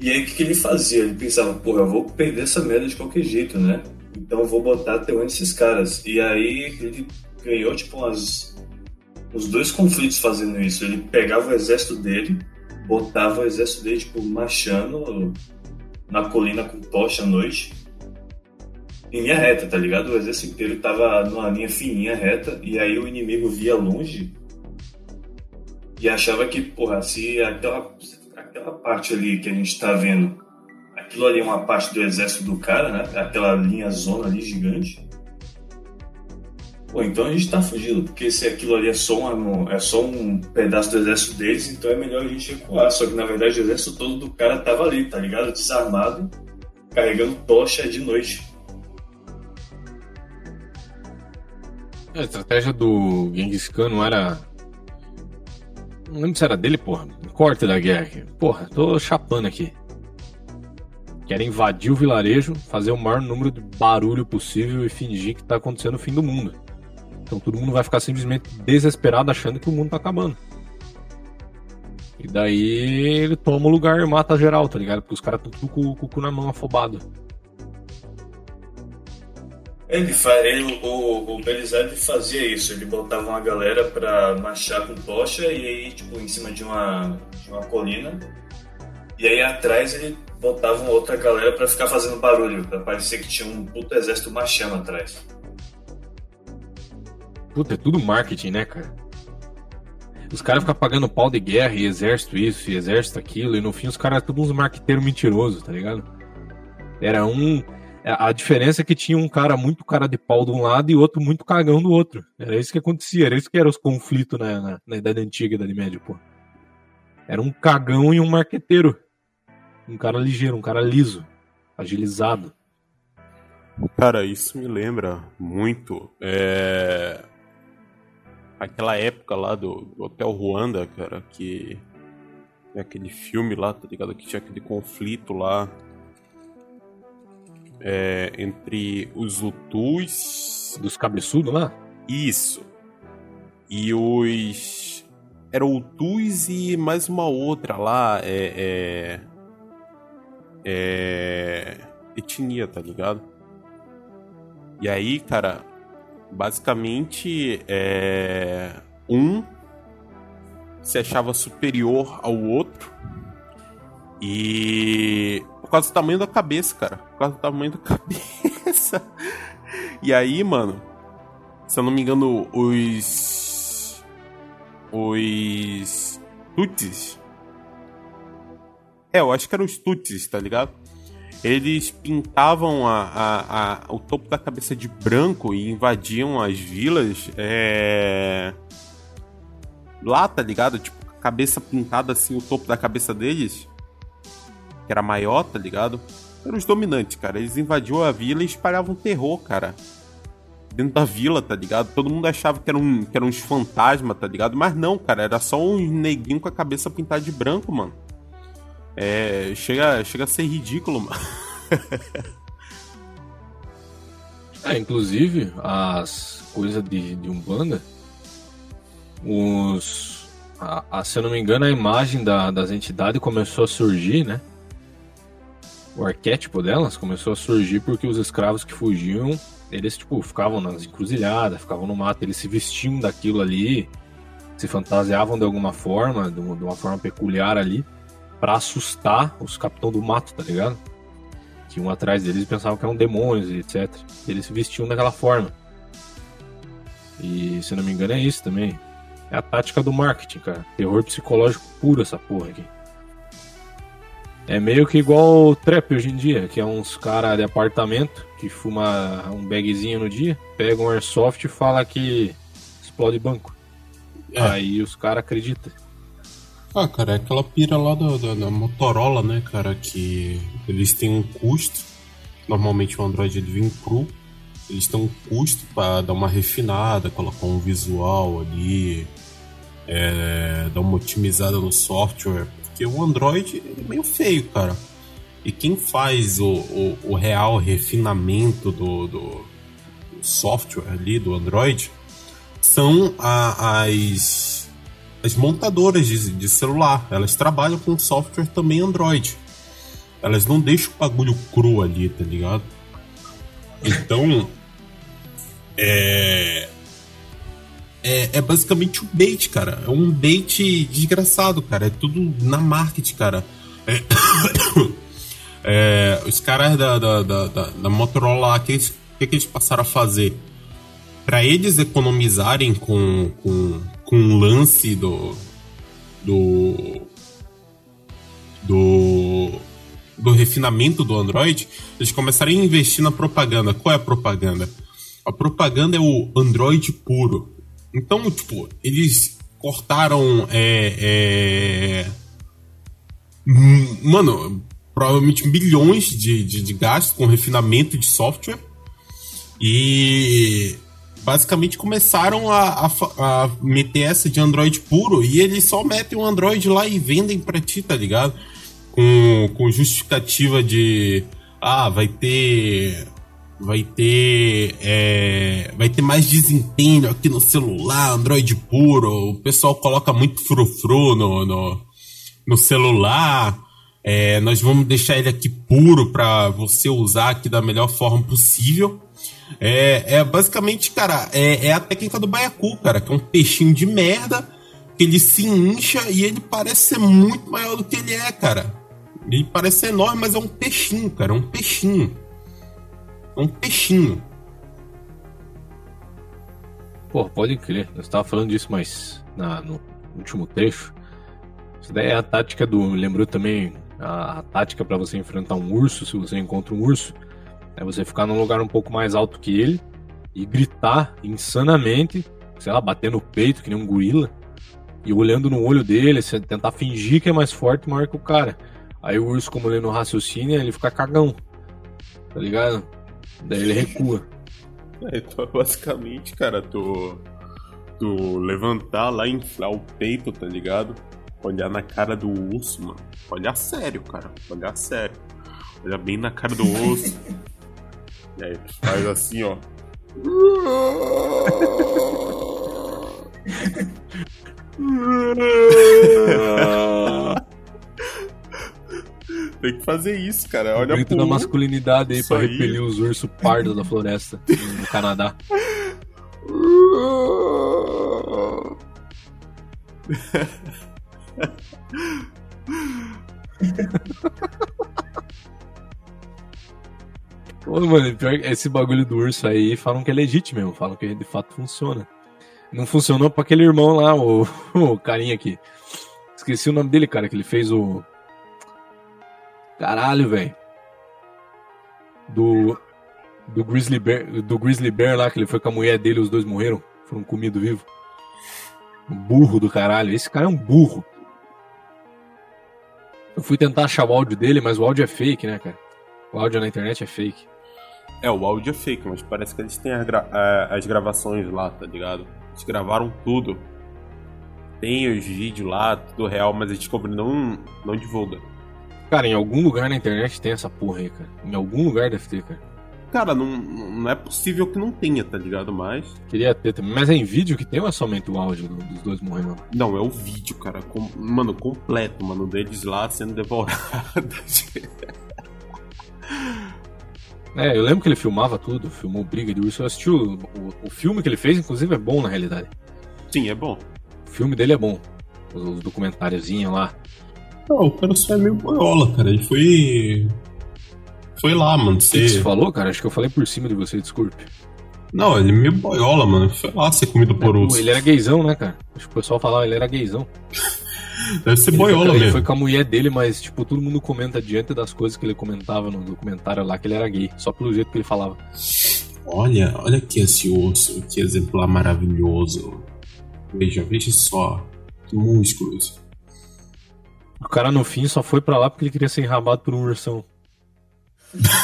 Speaker 4: E aí o que, que, ele fazia? Ele pensava, porra, eu vou perder essa merda de qualquer jeito, né? Então vou botar onde esses caras. E aí ele ganhou, tipo, umas, os dois conflitos fazendo isso. Ele pegava o exército dele, botava o exército dele, tipo, marchando na colina com tocha à noite. Em linha reta, tá ligado? O exército inteiro tava numa linha fininha, reta, e aí o inimigo via longe e achava que, porra, se aquela, aquela parte ali que a gente tá vendo, aquilo ali é uma parte do exército do cara, né? Aquela linha zona ali gigante. Pô, então a gente tá fugindo, porque se aquilo ali é só, uma, é só um pedaço do exército deles, então é melhor a gente recuar. Só que na verdade o exército todo do cara tava ali, tá ligado? Desarmado, carregando tocha de noite.
Speaker 3: A estratégia do Genghis Khan não era não lembro se era dele, porra. Corte da guerra. Porra, tô chapando aqui. Querem invadir o vilarejo, fazer o maior número de barulho possível e fingir que tá acontecendo o fim do mundo. Então todo mundo vai ficar simplesmente desesperado achando que o mundo tá acabando. E daí ele toma o lugar e mata geral, tá ligado? Porque os caras estão tudo com, com o cu na mão afobado.
Speaker 4: Ele, ele, o, o fazia isso, ele botava uma galera pra marchar com tocha e aí, tipo, em cima de uma, de uma colina. E aí atrás ele botava uma outra galera pra ficar fazendo barulho, pra parecer que tinha um puto exército marchando atrás.
Speaker 3: Puta, é tudo marketing, né, cara? Os caras ficam pagando pau de guerra e exército isso e exército aquilo, e no fim os caras todos uns marqueteiros mentirosos, tá ligado? Era um a diferença é que tinha um cara muito cara de pau de um lado e outro muito cagão do outro. Era isso que acontecia, era isso que eram os conflitos na, na, na Idade Antiga, Idade Média, pô. Era um cagão e um marqueteiro. Um cara ligeiro, um cara liso, agilizado.
Speaker 5: Cara, isso me lembra muito é... aquela época lá do, do Hotel Ruanda, cara, que é aquele filme lá, tá ligado? Que tinha aquele conflito lá é, entre os Hutus.
Speaker 3: Dos cabeçudos lá?
Speaker 5: Isso. E os. Era o Hutus e mais uma outra lá. É. é... é... Etnia, tá ligado? E aí, cara, basicamente é. Um se achava superior ao outro. E por causa do tamanho da cabeça, cara. Por causa do tamanho da [LAUGHS] cabeça. E aí, mano, se eu não me engano, os. Os. Tutis. É, eu acho que eram os Tutis, tá ligado? Eles pintavam a, a, a, o topo da cabeça de branco e invadiam as vilas. É... Lá, tá ligado? Tipo, cabeça pintada assim, o topo da cabeça deles que era maior, tá ligado? Eram os dominantes, cara. Eles invadiam a vila e espalhavam terror, cara. Dentro da vila, tá ligado? Todo mundo achava que eram, que eram uns fantasmas, tá ligado? Mas não, cara. Era só um neguinho com a cabeça pintada de branco, mano. É. Chega, chega a ser ridículo, mano.
Speaker 3: é, [LAUGHS] inclusive, as coisas de, de Umbanda. Os. A, a, se eu não me engano, a imagem da, das entidades começou a surgir, né? o arquétipo delas começou a surgir porque os escravos que fugiam, eles tipo ficavam nas encruzilhadas, ficavam no mato, eles se vestiam daquilo ali, se fantasiavam de alguma forma, de uma, de uma forma peculiar ali. Pra assustar os capitão do mato, tá ligado? Que um atrás deles pensavam que eram demônios e etc. Eles se vestiam daquela forma. E se não me engano é isso também. É a tática do marketing, cara. Terror psicológico puro essa porra aqui. É meio que igual o trap hoje em dia, que é uns cara de apartamento que fuma um bagzinho no dia, pega um airsoft e fala que explode banco.
Speaker 5: É.
Speaker 3: Aí os caras acreditam.
Speaker 5: Ah, cara, é aquela pira lá da, da, da Motorola, né, cara, que eles têm um custo. Normalmente o Android vem cru. Eles têm um custo para dar uma refinada, colocar um visual ali, é, dar uma otimizada no software. Porque o Android é meio feio, cara. E quem faz o, o, o real refinamento do, do, do software ali do Android são a- as, as montadoras de, de celular. Elas trabalham com software também Android. Elas não deixam o bagulho cru ali, tá ligado? Então. É. É, é basicamente um bait, cara. É um bait desgraçado, cara. É tudo na marketing, cara. É- [COUGHS] É, os caras da, da, da, da, Motorola, o que, que eles passaram a fazer? Para eles economizarem com, com, com o lance do. do. do. do refinamento do Android, eles começaram a investir na propaganda. Qual é a propaganda? A propaganda é o Android puro. Então, tipo, eles cortaram. É, é, Mano, provavelmente milhões de, de, de gastos com refinamento de software. E basicamente começaram a, a a meter essa de Android puro. E eles só metem o Android lá e vendem pra ti, tá ligado? Com, com justificativa de. Ah, vai ter. Vai ter. é, vai ter mais desempenho aqui no celular, Android puro. O pessoal coloca muito frufru no, no, no celular. É, nós vamos deixar ele aqui puro para você usar aqui da melhor forma possível. É, é basicamente, cara, é, é a técnica do baiacu, cara, que é um peixinho de merda que ele se incha e ele parece ser muito maior do que ele é, cara. Ele parece ser enorme, mas é um peixinho, cara, é um peixinho. É um peixinho.
Speaker 3: Pô, pode crer. Eu estava falando disso, mas na, no último trecho. Isso daí é a tática do. Lembrou também a, a tática para você enfrentar um urso, se você encontra um urso. É você ficar num lugar um pouco mais alto que ele e gritar insanamente, sei lá, bater no peito que nem um gorila. E olhando no olho dele, você tentar fingir que é mais forte e maior que o cara. Aí o urso, como ele não raciocina, ele fica cagão. Tá ligado? Daí ele recua. [LAUGHS]
Speaker 5: É, então, basicamente, cara, tu, tu levantar lá e inflar o peito, tá ligado? Olhar na cara do urso, mano. Olhar sério, cara. Olhar sério. Olhar bem na cara do [LAUGHS] urso. E aí tu faz assim, ó. Tem que fazer isso, cara. Olha
Speaker 3: grito da masculinidade aí
Speaker 5: Isso
Speaker 3: pra
Speaker 5: aí.
Speaker 3: repelir os ursos pardos da floresta no Canadá. [LAUGHS] Ô, mano, pior esse bagulho do urso aí falam que é legítimo mesmo, falam que de fato funciona. Não funcionou pra aquele irmão lá, o, [LAUGHS] o carinha aqui. Esqueci o nome dele, cara, que ele fez o. Caralho, velho. Do. Do Grizzly Bear, do Grizzly Bear lá, que ele foi com a mulher dele, os dois morreram. Foram comidos vivos. Um burro do caralho. Esse cara é um burro. Eu fui tentar achar o áudio dele, mas o áudio é fake, né, cara? O áudio na internet é fake.
Speaker 5: É, o áudio é fake, mas parece que eles têm as, gra- a- as gravações lá, tá ligado? Eles gravaram tudo. Tem os vídeos lá, tudo real, mas a Discovery não, não divulga.
Speaker 3: Cara, em algum lugar na internet tem essa porra aí, cara. Em algum lugar deve ter, cara.
Speaker 5: Cara, não, não é possível que não tenha, tá ligado? Mas.
Speaker 3: Queria ter também. Mas é em vídeo que tem ou é somente o áudio do- dos dois morrendo?
Speaker 5: Não, é o vídeo, cara. com- mano, completo, mano, deles lá sendo devorados. [LAUGHS]
Speaker 3: É, eu lembro que ele filmava tudo, filmou Briga de Urso. Eu assisti o, o, o filme que ele fez, inclusive, é bom na realidade.
Speaker 5: Sim, é bom.
Speaker 3: O filme dele é bom. Os, os documentáriozinhos lá.
Speaker 5: Não, o cara só é meio boiola, cara. Ele foi. Foi lá, mano.
Speaker 3: O que que você falou, cara? Acho que eu falei por cima de você, desculpe.
Speaker 5: Não, ele é meio boiola, mano. Foi lá ser comido por
Speaker 3: Pô,
Speaker 5: urso.
Speaker 3: ele era gaysão, né, cara? Acho que o pessoal falava ele era gaysão. [LAUGHS]
Speaker 5: Deve ser
Speaker 3: Ele
Speaker 5: boiola
Speaker 3: foi, ele
Speaker 5: mesmo.
Speaker 3: foi com a mulher dele, mas, tipo, todo mundo comenta diante das coisas que ele comentava no documentário lá que ele era gay. Só pelo jeito que ele falava.
Speaker 5: Olha, olha aqui esse osso, que exemplar maravilhoso. Veja, veja só. Que músculos.
Speaker 3: O cara no fim só foi pra lá porque ele queria ser enrabado por um ursão.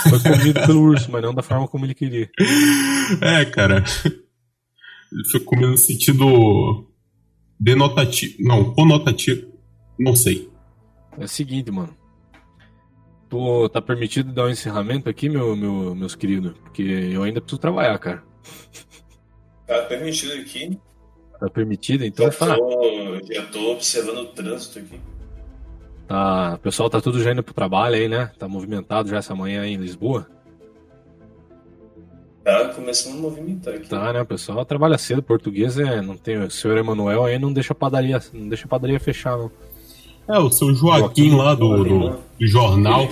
Speaker 3: Foi comido pelo urso, mas não da forma como ele queria. [LAUGHS]
Speaker 5: É, cara. Ele foi comido no sentido denotativo. Não, conotativo. Não sei.
Speaker 3: É o seguinte, mano. Tu tá permitido dar um encerramento aqui, meu, meu, meus queridos? Porque eu ainda preciso trabalhar, cara.
Speaker 4: Tá permitido aqui.
Speaker 3: Tá permitido? Então
Speaker 4: já,
Speaker 3: tá.
Speaker 4: tô, já tô observando o trânsito aqui.
Speaker 3: tá. O pessoal tá tudo já indo pro trabalho aí, né? Tá movimentado já essa manhã aí em Lisboa.
Speaker 4: Tá começando a movimentar aqui.
Speaker 3: Tá, né? O pessoal trabalha cedo. Português é. Não tem. O senhor Emanuel aí não deixa a padaria. Não deixa a padaria fechar, não.
Speaker 5: É, o seu Joaquim,
Speaker 3: Joaquim,
Speaker 5: lá do, do, do jornal,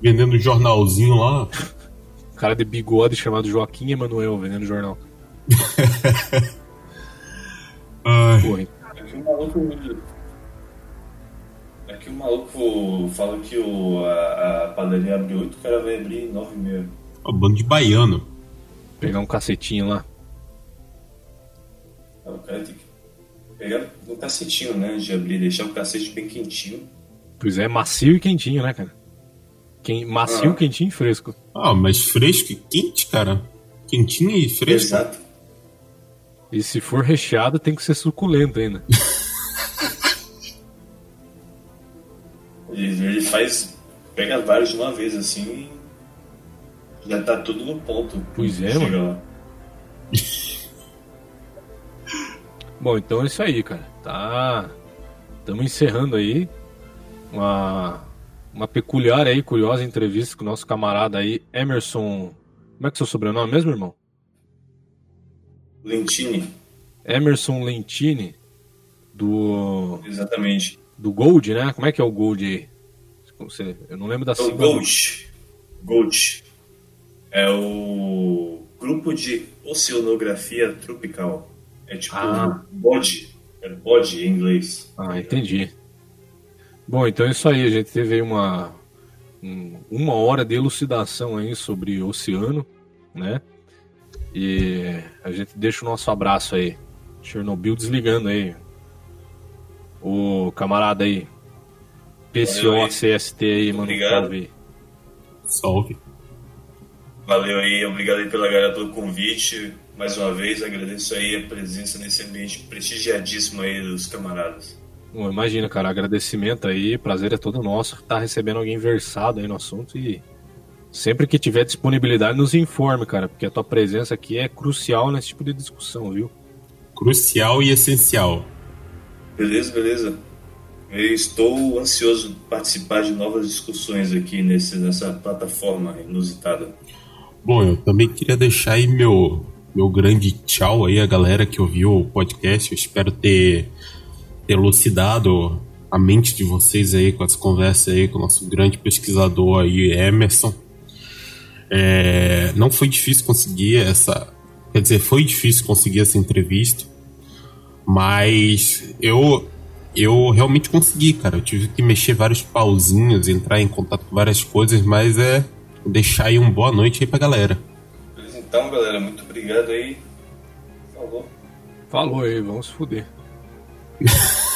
Speaker 5: vendendo jornalzinho lá.
Speaker 3: O cara de bigode chamado Joaquim Emanuel vendendo jornal. [LAUGHS]
Speaker 5: Ai,
Speaker 4: Aqui o maluco. Aqui o maluco fala que o, a, a padaria abre 8, o cara vai abrir 9 e meia.
Speaker 5: Ó, bando de baiano.
Speaker 3: pegar um cacetinho lá.
Speaker 4: Ah, O cara tem que pegar no cacetinho, né? De abrir, deixar o cacete bem quentinho.
Speaker 3: Pois é, macio e quentinho, né, cara? Quem, macio,
Speaker 4: Ah.
Speaker 3: quentinho e fresco.
Speaker 5: Ah, mas fresco e quente, cara. Quentinho e fresco.
Speaker 4: Exato.
Speaker 3: E se for recheado, tem que ser suculento ainda. [LAUGHS]
Speaker 4: Ele, ele faz. Pega vários de uma vez assim e já tá tudo no ponto.
Speaker 3: Pois é, mano. [LAUGHS] Bom, então é isso aí, cara. Tá. Estamos encerrando aí uma, uma peculiar aí, curiosa entrevista com o nosso camarada aí, Emerson. Como é que é o seu sobrenome mesmo, irmão?
Speaker 4: Lentini,
Speaker 3: Emerson Lentini, do,
Speaker 4: exatamente.
Speaker 3: do Gold, né? Como é que é o Gold aí? Eu não lembro da
Speaker 4: É o
Speaker 3: sigla.
Speaker 4: Gold. Gold. É o grupo de oceanografia tropical. É tipo
Speaker 3: Ah.
Speaker 4: bode. É bode em inglês.
Speaker 3: Ah, entendi. Bom, então é isso aí. A gente teve aí uma, um- uma hora de elucidação aí sobre oceano, né? E a gente deixa o nosso abraço aí. Chernobyl desligando aí. O camarada aí. PCOCST aí, mano.
Speaker 4: Obrigado.
Speaker 3: salve aí.
Speaker 5: Salve.
Speaker 4: Valeu aí, obrigado aí pela galera pelo convite. Mais uma vez, agradeço aí a presença nesse ambiente prestigiadíssimo aí dos camaradas.
Speaker 3: Bom, imagina, cara, agradecimento aí, prazer é todo nosso estar recebendo alguém versado aí no assunto e sempre que tiver disponibilidade nos informe, cara, porque a tua presença aqui é crucial nesse tipo de discussão, viu?
Speaker 5: Crucial e essencial.
Speaker 4: Beleza, beleza. Eu estou ansioso de participar de novas discussões aqui nesse, nessa plataforma inusitada.
Speaker 5: Bom, eu também queria deixar aí meu, meu grande tchau aí a galera que ouviu o podcast. Eu espero ter, elucidado a mente de vocês aí com essa conversa aí com o nosso grande pesquisador aí, Emerson. É, não foi difícil conseguir essa. Quer dizer, foi difícil conseguir essa entrevista, mas eu eu realmente consegui, cara. Eu tive que mexer vários pauzinhos, entrar em contato com várias coisas, mas é deixar aí uma boa noite aí pra galera.
Speaker 4: Beleza, então, galera, muito obrigado aí. Falou.
Speaker 3: Falou aí, vamos se fuder. [LAUGHS]